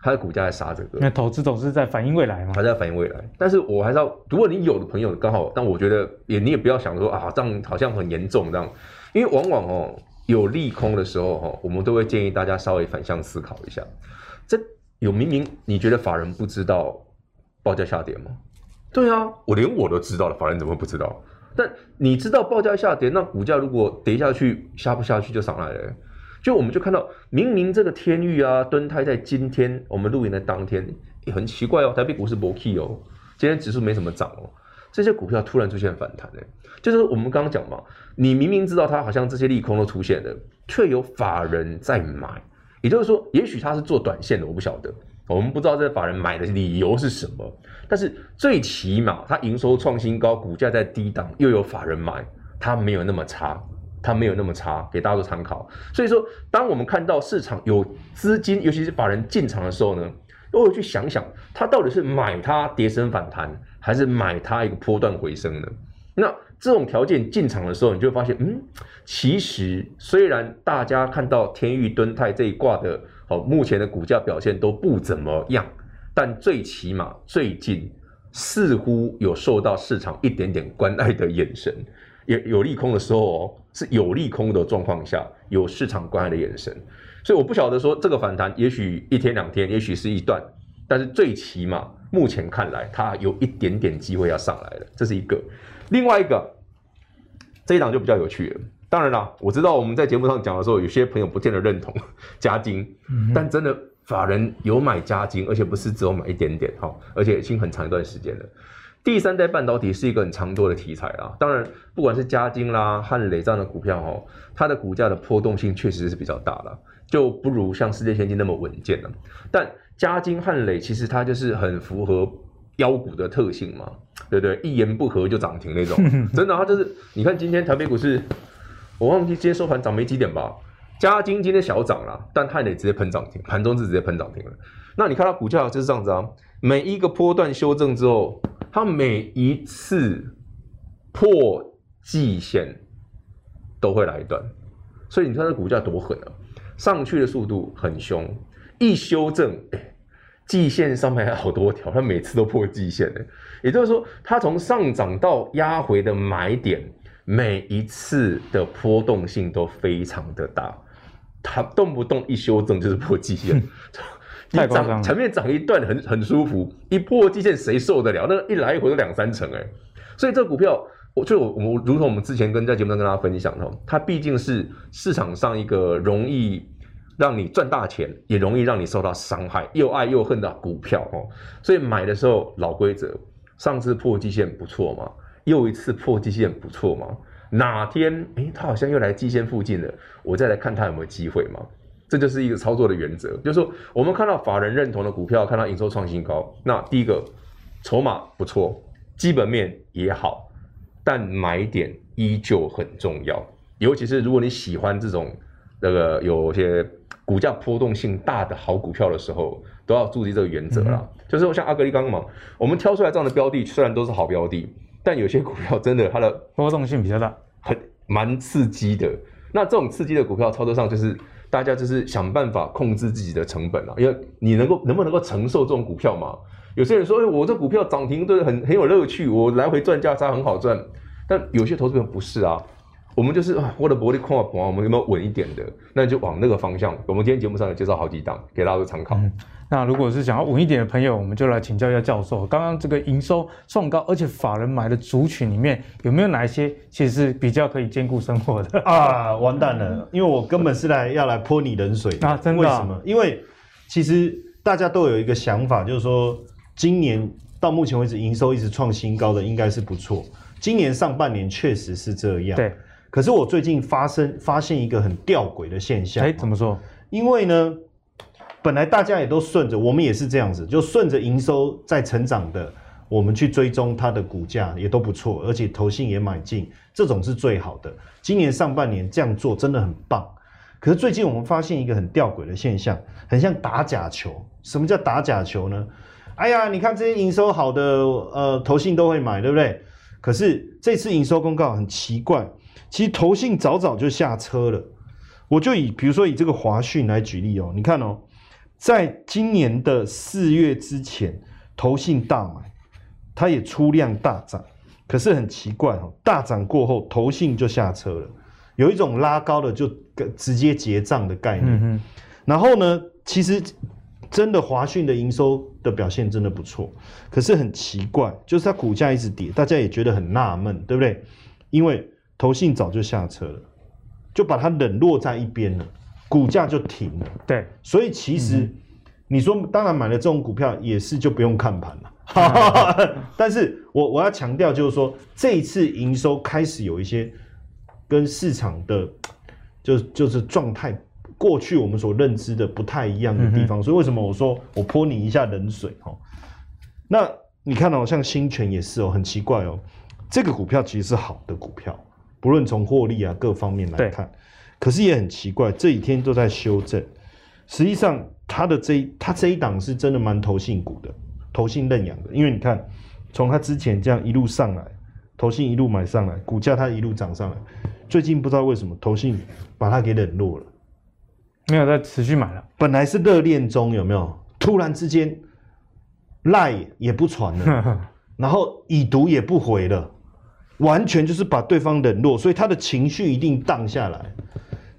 它的股价在杀这个。那投资总是在反映未来嘛？它在反映未来，但是我还是要，如果你有的朋友刚好，但我觉得也你也不要想说啊，这样好像很严重这样，因为往往哦有利空的时候哈，我们都会建议大家稍微反向思考一下，这有明明你觉得法人不知道报价下跌吗？对啊，我连我都知道了，法人怎么会不知道？但你知道报价下跌，那股价如果跌下去，下不下去就上来了。就我们就看到，明明这个天域啊、敦泰在今天我们录影的当天也很奇怪哦，台北股市没起哦，今天指数没什么涨哦，这些股票突然出现反弹呢，就是我们刚刚讲嘛，你明明知道它好像这些利空都出现了，却有法人在买，也就是说，也许他是做短线的，我不晓得。我们不知道这法人买的理由是什么，但是最起码它营收创新高，股价在低档，又有法人买，它没有那么差，它没有那么差，给大家做参考。所以说，当我们看到市场有资金，尤其是法人进场的时候呢，都会去想想，它到底是买它跌升反弹，还是买它一个波段回升呢？那这种条件进场的时候，你就会发现，嗯，其实虽然大家看到天域、敦泰这一挂的。好，目前的股价表现都不怎么样，但最起码最近似乎有受到市场一点点关爱的眼神，有有利空的时候哦，是有利空的状况下有市场关爱的眼神，所以我不晓得说这个反弹也许一天两天，也许是一段，但是最起码目前看来它有一点点机会要上来了，这是一个，另外一个。这一档就比较有趣了。当然啦，我知道我们在节目上讲的时候，有些朋友不见得认同 嘉金，但真的法人有买加金，而且不是只有买一点点哈，而且已经很长一段时间了。第三代半导体是一个很长多的题材啦。当然，不管是嘉金啦、汉磊这样的股票哈，它的股价的波动性确实是比较大了，就不如像世界先进那么稳健了。但嘉金、汉磊其实它就是很符合。妖股的特性嘛，对不对？一言不合就涨停那种，真的，它就是你看今天台北股市，我忘记今天收盘涨没几点吧？嘉金今天小涨了，但汉磊直接喷涨停，盘中是直接喷涨停了。那你看它股价就是这样子啊，每一个波段修正之后，它每一次破季线都会来一段，所以你看它股价多狠啊，上去的速度很凶，一修正，欸季线上面还好多条，它每次都破季线的，也就是说，它从上涨到压回的买点，每一次的波动性都非常的大，它动不动一修正就是破季线，太夸张，前面涨一段很很舒服，一破季线谁受得了？那一来一回都两三成哎，所以这个股票，我就我我如同我们之前跟在节目上跟大家分享的，它毕竟是市场上一个容易。让你赚大钱，也容易让你受到伤害，又爱又恨的股票哦。所以买的时候老规则，上次破季线不错嘛，又一次破季线不错嘛。哪天诶，它好像又来季线附近了，我再来看它有没有机会嘛。这就是一个操作的原则，就是说我们看到法人认同的股票，看到营收创新高，那第一个筹码不错，基本面也好，但买点依旧很重要，尤其是如果你喜欢这种那个有些。股价波动性大的好股票的时候，都要注意这个原则啦。嗯、就是像阿格力刚刚嘛，我们挑出来这样的标的，虽然都是好标的，但有些股票真的它的波动性比较大，很蛮刺激的。那这种刺激的股票操作上，就是大家就是想办法控制自己的成本啊，因为你能够能不能够承受这种股票嘛？有些人说，哎，我这股票涨停对很很有乐趣，我来回赚价差很好赚，但有些投资人不是啊。我们就是啊，我的薄利空啊，我们有没有稳一点的？那就往那个方向。我们今天节目上有介绍好几档，给大家做参考。嗯，那如果是想要稳一点的朋友，我们就来请教一下教授。刚刚这个营收创高，而且法人买的族群里面有没有哪一些其实是比较可以兼顾生活的 啊？完蛋了，因为我根本是来要来泼你冷水啊！真的？为什么？因为其实大家都有一个想法，就是说今年到目前为止营收一直创新高的应该是不错。今年上半年确实是这样。对。可是我最近发生发现一个很吊诡的现象，哎，怎么说？因为呢，本来大家也都顺着，我们也是这样子，就顺着营收在成长的，我们去追踪它的股价也都不错，而且投信也买进，这种是最好的。今年上半年这样做真的很棒。可是最近我们发现一个很吊诡的现象，很像打假球。什么叫打假球呢？哎呀，你看这些营收好的，呃，投信都会买，对不对？可是这次营收公告很奇怪。其实投信早早就下车了，我就以比如说以这个华讯来举例哦，你看哦，在今年的四月之前，投信大买，它也出量大涨，可是很奇怪哦，大涨过后投信就下车了，有一种拉高了就直接结账的概念。嗯、然后呢，其实真的华讯的营收的表现真的不错，可是很奇怪，就是它股价一直跌，大家也觉得很纳闷，对不对？因为投信早就下车了，就把它冷落在一边了，股价就停了。对，所以其实你说，当然买了这种股票也是就不用看盘了。嗯、但是我我要强调就是说，这一次营收开始有一些跟市场的就就是状态，过去我们所认知的不太一样的地方。嗯、所以为什么我说我泼你一下冷水？那你看哦，像新权也是哦，很奇怪哦，这个股票其实是好的股票。不论从获利啊各方面来看，可是也很奇怪，这几天都在修正。实际上，它的这一它这一档是真的蛮投信股的，投信认养的。因为你看，从它之前这样一路上来，投信一路买上来，股价它一路涨上来。最近不知道为什么投信把它给冷落了，没有再持续买了。本来是热恋中，有没有？突然之间赖也不传了，然后已读也不回了，完全就是把对方冷落，所以他的情绪一定荡下来。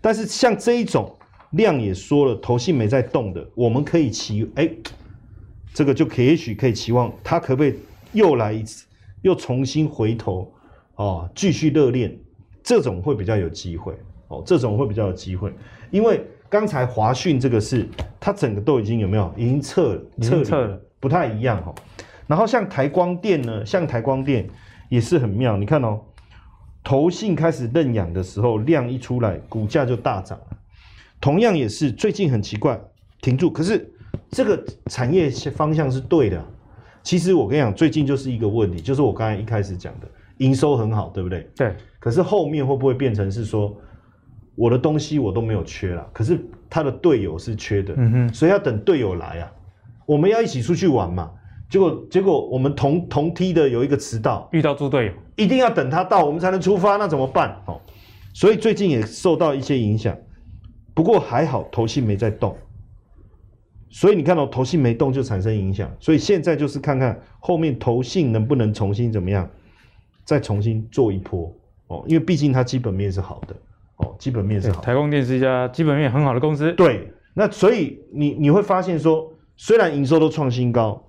但是像这一种量也说了，投信没在动的，我们可以期哎，这个就也许可以期望他可不可以又来一次，又重新回头哦，继续热恋，这种会比较有机会哦，这种会比较有机会，因为。刚才华讯这个是，它整个都已经有没有？已经撤了，撤了，了，不太一样哈。然后像台光电呢，像台光电也是很妙。你看哦，投信开始认养的时候，量一出来，股价就大涨。同样也是最近很奇怪，停住。可是这个产业方向是对的。其实我跟你讲，最近就是一个问题，就是我刚才一开始讲的，营收很好，对不对？对。可是后面会不会变成是说？我的东西我都没有缺了，可是他的队友是缺的，嗯哼，所以要等队友来啊，我们要一起出去玩嘛。结果结果我们同同梯的有一个迟到，遇到猪队友，一定要等他到我们才能出发，那怎么办？哦，所以最近也受到一些影响，不过还好投信没在动，所以你看到投信没动就产生影响，所以现在就是看看后面投信能不能重新怎么样，再重新做一波哦，因为毕竟它基本面是好的。哦，基本面是好。台光电是一家基本面很好的公司。对，那所以你你会发现说，虽然营收都创新高，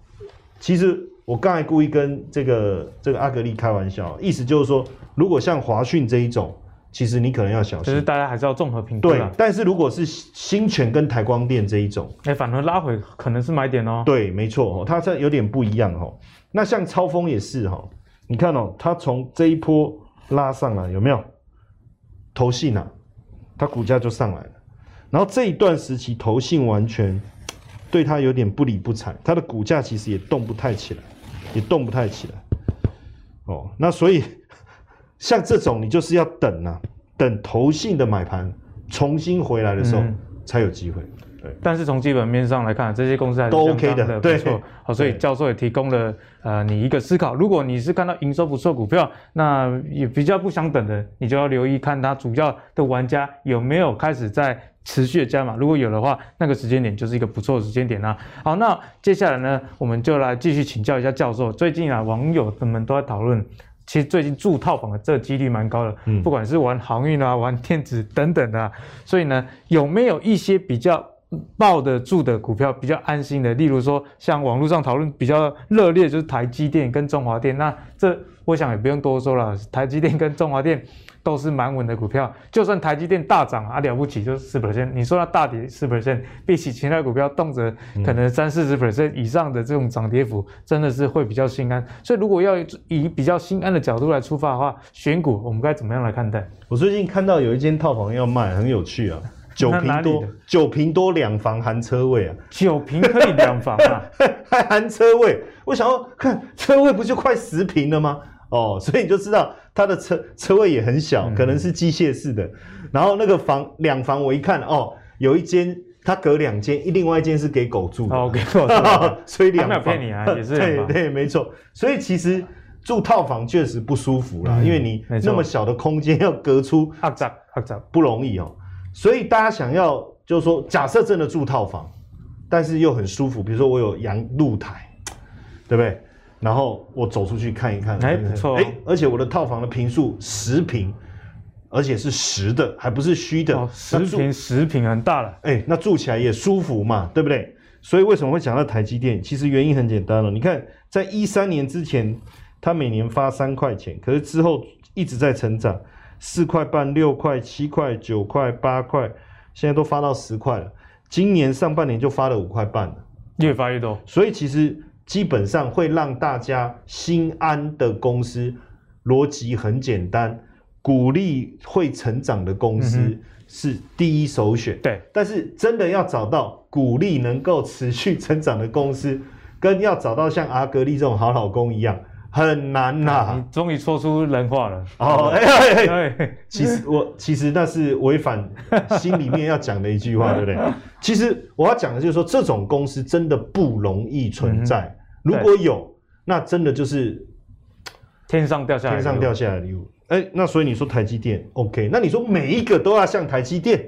其实我刚才故意跟这个这个阿格力开玩笑，意思就是说，如果像华讯这一种，其实你可能要小心。其实大家还是要综合评估。对，但是如果是新全跟台光电这一种，哎、欸，反而拉回可能是买点哦。对，没错哦，它这有点不一样哦。那像超风也是哈，你看哦，它从这一波拉上来有没有？投信啊，它股价就上来了，然后这一段时期投信完全对它有点不理不睬，它的股价其实也动不太起来，也动不太起来。哦，那所以 像这种你就是要等啊，等投信的买盘重新回来的时候才有机会。对但是从基本面上来看，这些公司还是都 OK 的，对，好，所以教授也提供了呃你一个思考。如果你是看到营收不错股票，那也比较不想等的，你就要留意看它主要的玩家有没有开始在持续的加码。如果有的话，那个时间点就是一个不错的时间点啊。好，那接下来呢，我们就来继续请教一下教授。最近啊，网友们都在讨论，其实最近住套房的这个几率蛮高的，嗯，不管是玩航运啊、玩电子等等的啊，所以呢，有没有一些比较？抱得住的股票比较安心的，例如说像网络上讨论比较热烈，就是台积电跟中华电。那这我想也不用多说了，台积电跟中华电都是蛮稳的股票。就算台积电大涨啊，了不起就四 percent，你说它大跌四 percent，比起其他股票动辄可能三四十 percent 以上的这种涨跌幅，真的是会比较心安。所以如果要以比较心安的角度来出发的话，选股我们该怎么样来看待？我最近看到有一间套房要卖，很有趣啊。九平多，九平多两房含车位啊！九平可以两房啊，还含车位。我想要看车位不就快十平了吗？哦，所以你就知道它的车车位也很小，可能是机械式的。然后那个房两房，我一看哦，有一间它隔两间，另外一间是给狗住的。哦，给狗住。所以两房没有骗你啊，也是对对，没错。所以其实住套房确实不舒服啦，因为你那么小的空间要隔出，狭窄狭窄不容易哦。所以大家想要就是说，假设真的住套房，但是又很舒服，比如说我有阳露台，对不对？然后我走出去看一看，哎，不错，哎，而且我的套房的坪数十坪，而且是实的，还不是虚的，哦，十坪十坪很大了，哎，那住起来也舒服嘛，对不对？所以为什么会讲到台积电？其实原因很简单了，你看，在一三年之前，它每年发三块钱，可是之后一直在成长。四块半、六块、七块、九块、八块，现在都发到十块了。今年上半年就发了五块半了，越发越多。所以其实基本上会让大家心安的公司，逻辑很简单，鼓励会成长的公司是第一首选。嗯、对，但是真的要找到鼓励能够持续成长的公司，跟要找到像阿格力这种好老公一样。很难呐、啊！你终于说出人话了哦！哎哎哎！其实我其实那是违反心里面要讲的一句话，对不对？其实我要讲的就是说，这种公司真的不容易存在。嗯、如果有，那真的就是天上掉下来，天上掉下来的礼物。哎，那所以你说台积电 OK？那你说每一个都要像台积电，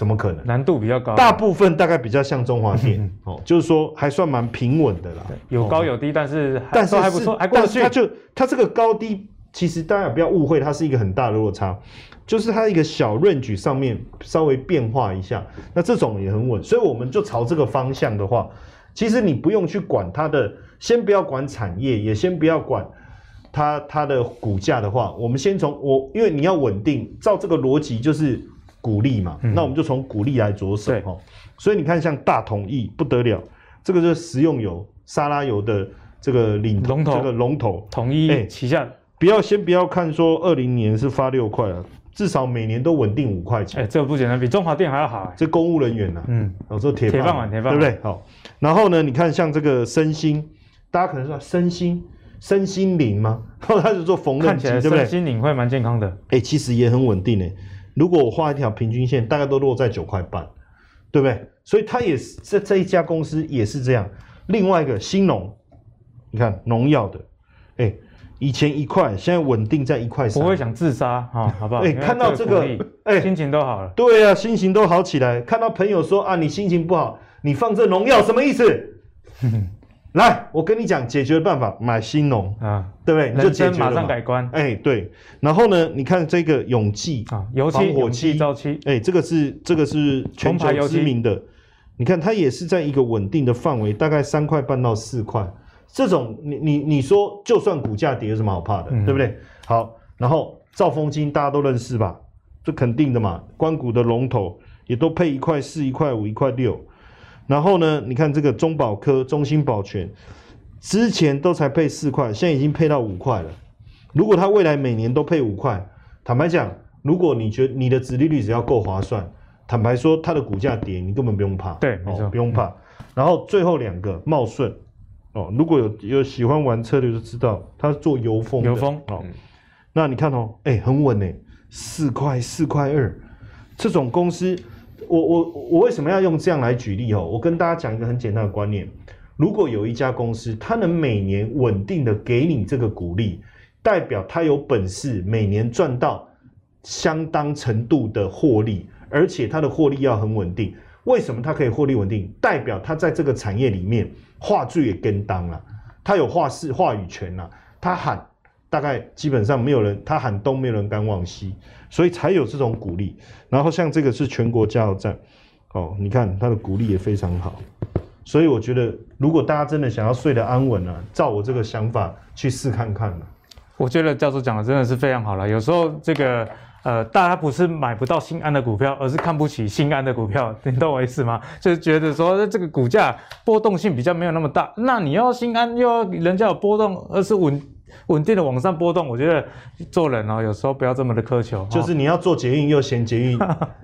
怎么可能？难度比较高。大部分大概比较像中华电 哦，就是说还算蛮平稳的啦，有高有低，但是但是还不错，还过得去。它就它这个高低，其实大家不要误会，它是一个很大的落差，就是它一个小 range 上面稍微变化一下，那这种也很稳，所以我们就朝这个方向的话，其实你不用去管它的，先不要管产业，也先不要管。它它的股价的话，我们先从我，因为你要稳定，照这个逻辑就是股利嘛，嗯、那我们就从股利来着手哈。所以你看，像大统一不得了，这个就是食用油、沙拉油的这个领龙头，这个龙头统一哎旗下，不要先不要看说二零年是发六块啊，至少每年都稳定五块钱。哎，这个不简单，比中华电还要好、欸。这公务人员呐、啊，嗯，我说铁饭碗，铁饭碗，对不对？好，然后呢，你看像这个身心，大家可能说身心。身心灵吗？然 后他就做缝纫机，对不对？身心灵会蛮健康的。哎、欸，其实也很稳定诶。如果我画一条平均线，大概都落在九块半，对不对？所以它也是这这一家公司也是这样。另外一个新农，你看农药的，哎、欸，以前一块，现在稳定在一块三。不会想自杀哈、哦？好不好？哎、欸，看到这个，哎、欸，心情都好了。对啊，心情都好起来。看到朋友说啊，你心情不好，你放这农药什么意思？来，我跟你讲解决的办法，买新农啊，对不对？你就解决了，马上改观。哎，对。然后呢，你看这个永济啊，油漆、火漆、造漆，哎，这个是这个是全球知名的。你看它也是在一个稳定的范围，大概三块半到四块。这种你你你说，就算股价跌有什么好怕的，嗯、对不对？好，然后兆丰金大家都认识吧？这肯定的嘛，关谷的龙头也都配一块四、一块五、一块六。然后呢，你看这个中保科、中兴保全，之前都才配四块，现在已经配到五块了。如果它未来每年都配五块，坦白讲，如果你觉得你的殖利率只要够划算，坦白说它的股价跌，你根本不用怕。对，没错，哦，不用怕。嗯、然后最后两个茂顺哦，如果有有喜欢玩策略就知道，它是做油封的。油封哦，嗯、那你看哦，哎，很稳哎，四块四块二，这种公司。我我我为什么要用这样来举例哦？我跟大家讲一个很简单的观念：如果有一家公司，它能每年稳定的给你这个股利，代表它有本事每年赚到相当程度的获利，而且它的获利要很稳定。为什么它可以获利稳定？代表它在这个产业里面话剧也跟当了，它有话事话语权了，它喊。大概基本上没有人，他喊东，没有人敢往西，所以才有这种鼓励。然后像这个是全国加油站，哦，你看它的鼓励也非常好。所以我觉得，如果大家真的想要睡得安稳啊，照我这个想法去试看看。我觉得教授讲的真的是非常好了。有时候这个呃，大家不是买不到新安的股票，而是看不起新安的股票，你懂我意思吗？就是觉得说这个股价波动性比较没有那么大，那你要新安又要人家有波动，而是稳。稳定的往上波动，我觉得做人哦，有时候不要这么的苛求。就是你要做捷运又嫌捷运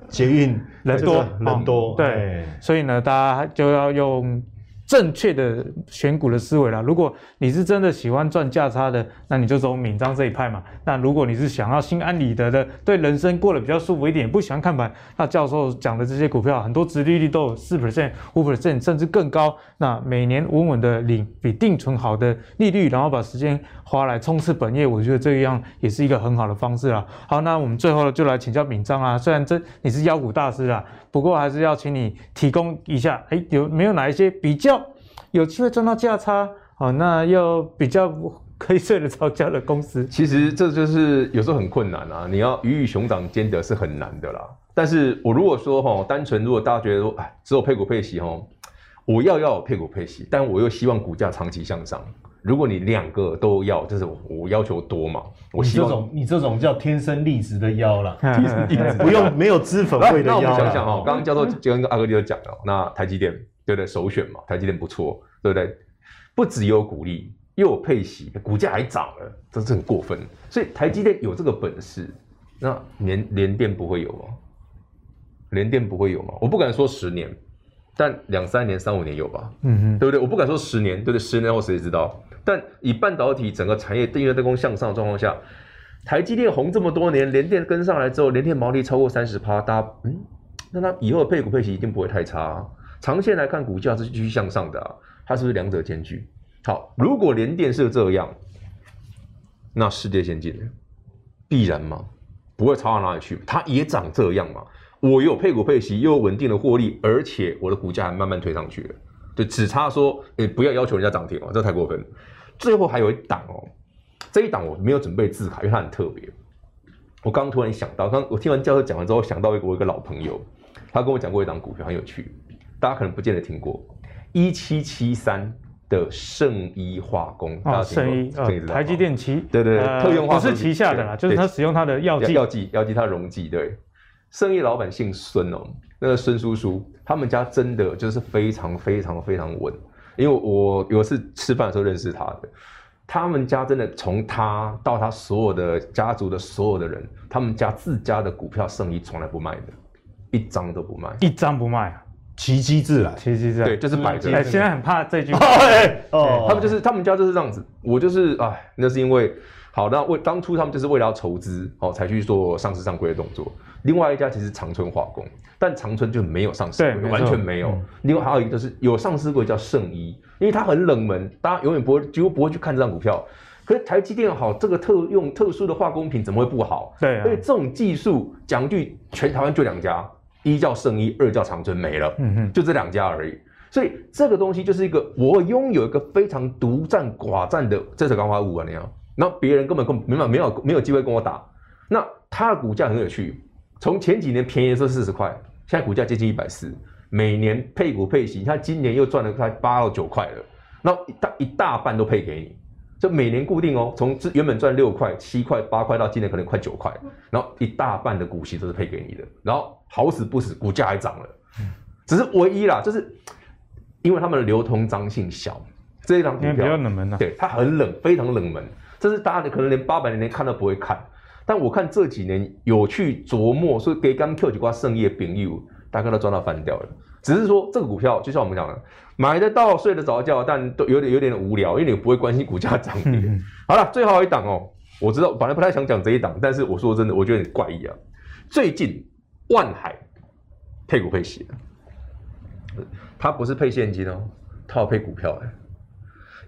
捷运 人多人多，对，对所以呢，大家就要用。正确的选股的思维啦。如果你是真的喜欢赚价差的，那你就走敏章这一派嘛。那如果你是想要心安理得的，对人生过得比较舒服一点，不喜欢看盘，那教授讲的这些股票，很多殖利率都有四 percent、五 percent，甚至更高。那每年稳稳的领比定存好的利率，然后把时间花来冲刺本业，我觉得这样也是一个很好的方式啦。好，那我们最后就来请教闵章啊。虽然这你是妖股大师啊，不过还是要请你提供一下，哎，有没有哪一些比较？有机会赚到价差，好，那又比较可以睡得着觉的公司，其实这就是有时候很困难啊。你要鱼与熊掌兼得是很难的啦。但是我如果说哈，单纯如果大家觉得说，哎，只有配股配息哈，我要要有配股配息，但我又希望股价长期向上。如果你两个都要，就是我要求多嘛。我希望你这种你这种叫天生丽质的腰啦，天生丽质 不用没有脂粉味的妖。那我们想想哦，刚刚教授就跟阿哥就讲了，那台积电。对不对？首选嘛，台积电不错，对不对？不只有股利，又有配息，股价还涨了，这是很过分。所以台积电有这个本事，那联联电不会有吗？联电不会有吗？我不敢说十年，但两三年、三五年有吧？嗯哼，对不对？我不敢说十年，对不对？十年后谁知道？但以半导体整个产业订阅代工向上的状况下，台积电红这么多年，联电跟上来之后，联电毛利超过三十趴，大家嗯，那它以后的配股配息一定不会太差啊。长线来看，股价是继续向上的啊，它是不是两者兼具？好，如果联电是这样，那世界先进必然吗？不会差到哪里去，它也长这样嘛。我有配股配息，又有稳定的获利，而且我的股价还慢慢推上去了，就只差说，诶不要要求人家涨停哦，这太过分。最后还有一档哦，这一档我没有准备字卡，因为它很特别。我刚突然想到，刚我听完教授讲完之后，想到一个我一个老朋友，他跟我讲过一档股票很有趣，大家可能不见得听过，一七七三的圣医化工，啊，圣医，呃，台积电旗，对对对，呃、特用化不是旗下的啦，就是他使用他的药剂，药剂，药剂，他的溶剂，对。圣医老板姓孙哦，那个孙叔叔，他们家真的就是非常非常非常稳，因为我有一次吃饭的时候认识他的。他们家真的从他到他所有的家族的所有的人，他们家自家的股票圣医从来不卖的，一张都不卖，一张不卖啊，奇迹自然，奇迹自然，对，就是摆着。哎，现在很怕这句话，哦，他们就是他们家就是这样子，我就是哎，那是因为好，那为当初他们就是为了要筹资，哦，才去做上市上柜的动作。另外一家其实长春化工，但长春就没有上市过，完全没有。嗯、另外还有一个就是有上市过叫圣医，因为它很冷门，大家永远不会几乎不会去看这张股票。可是台积电好，这个特用特殊的化工品怎么会不好？对、啊，所以这种技术讲句，全台湾就两家，一叫圣医，二叫长春，没了，嗯嗯，就这两家而已。所以这个东西就是一个我拥有一个非常独占寡占的这是钢化物啊，那样，然后别人根本根本没有没有没有机会跟我打。那它的股价很有趣。从前几年便宜的时候四十块，现在股价接近一百四，每年配股配息，他今年又赚了快八到九块了，然后一大一大半都配给你，就每年固定哦，从原本赚六块、七块、八块到今年可能快九块，然后一大半的股息都是配给你的，然后好死不死股价还涨了，只是唯一啦，就是因为他们的流通张性小，这一档股票比较冷门啊，对，它很冷，非常冷门，这是大家可能连八百年连看都不会看。但我看这几年有去琢磨，所以给刚 Q 几挂圣业饼友，大概都赚到翻掉了。只是说这个股票，就像我们讲的，买得到睡得着觉，但都有点有点无聊，因为你不会关心股价涨跌。嗯、好了，最后一档哦，我知道本来不太想讲这一档，但是我说真的，我觉得很怪异啊。最近万海配股配息，它不是配现金哦，它要配股票哎。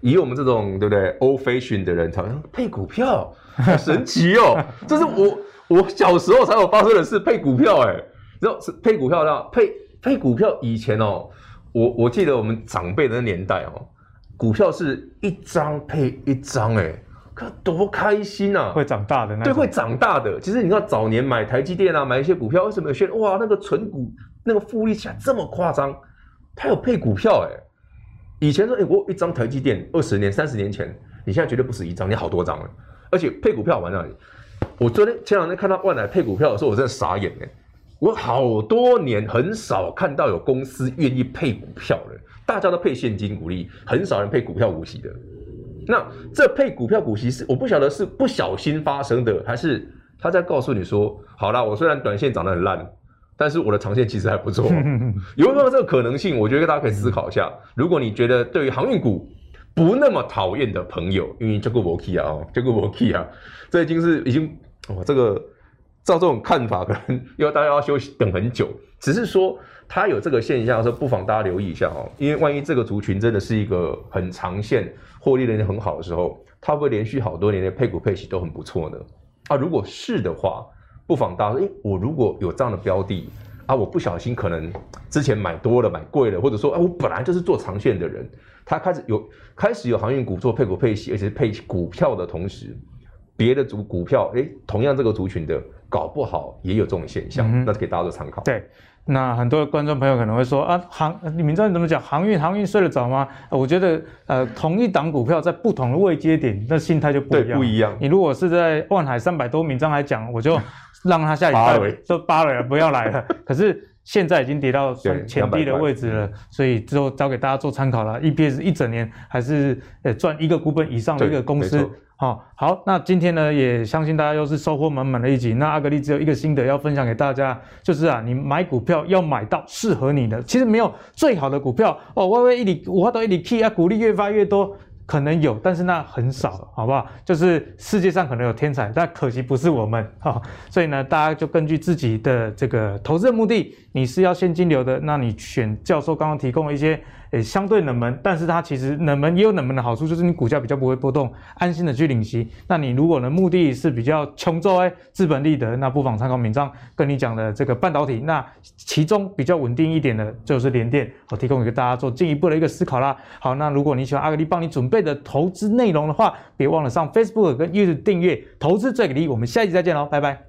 以我们这种对不对 old fashion 的人，好像配股票，好神奇哦！这是我我小时候才有发生的事，配股票哎，然后是配股票的配配股票。以前哦，我我记得我们长辈的年代哦，股票是一张配一张哎，可多开心啊！会长大的那，对，会长大的。其实你看早年买台积电啊，买一些股票，为什么有些人哇那个存股那个复利起来这么夸张？他有配股票哎。以前说，哎、我一张台积电，二十年、三十年前，你现在绝对不止一张，你好多张了。而且配股票玩那里，我昨天前两天看到万来配股票的时候，我真的傻眼哎！我好多年很少看到有公司愿意配股票的，大家都配现金股利，很少人配股票股息的。那这配股票股息是我不晓得是不小心发生的，还是他在告诉你说，好啦，我虽然短线涨得很烂。但是我的长线其实还不错，有没有这个可能性？我觉得大家可以思考一下。如果你觉得对于航运股不那么讨厌的朋友，因为这个我 key 啊，这个我 key 啊，这已经是已经哦，这个照这种看法，可能要大家要休息等很久。只是说它有这个现象的时候，不妨大家留意一下哦，因为万一这个族群真的是一个很长线获利能力很好的时候，它会连续好多年的配股配息都很不错呢。啊，如果是的话。不妨大家说，诶，我如果有这样的标的啊，我不小心可能之前买多了、买贵了，或者说，哎，我本来就是做长线的人，他开始有开始有航运股做配股配息，而且是配股票的同时，别的族股票，诶，同样这个族群的，搞不好也有这种现象，嗯、那是给大家做参考。对。那很多观众朋友可能会说啊，航，你们知道你怎么讲？航运航运睡得着吗？我觉得，呃，同一档股票在不同的位阶点，那心态就不一样。不一样。你如果是在万海三百多名章来讲，我就让他下礼拜就扒了，不要来了。可是现在已经跌到前低的位置了，所以之后交给大家做参考了。EPS 一整年还是呃赚一个股本以上的一个公司。好、哦，好，那今天呢，也相信大家又是收获满满的一集。那阿格力只有一个心得要分享给大家，就是啊，你买股票要买到适合你的。其实没有最好的股票哦，微微一里五花都一里 K 啊，股利越发越多，可能有，但是那很少，好不好？就是世界上可能有天才，但可惜不是我们 哈、所以呢，大家就根据自己的这个投资的目的，你是要现金流的，那你选教授刚刚提供的一些。诶相对冷门，但是它其实冷门也有冷门的好处，就是你股价比较不会波动，安心的去领息。那你如果呢目的是比较穷做诶资本利得，那不妨参考闵漳跟你讲的这个半导体。那其中比较稳定一点的就是联电，我提供给大家做进一步的一个思考啦。好，那如果你喜欢阿格力帮你准备的投资内容的话，别忘了上 Facebook 跟 YouTube 订阅投资最给力。我们下一集再见喽，拜拜。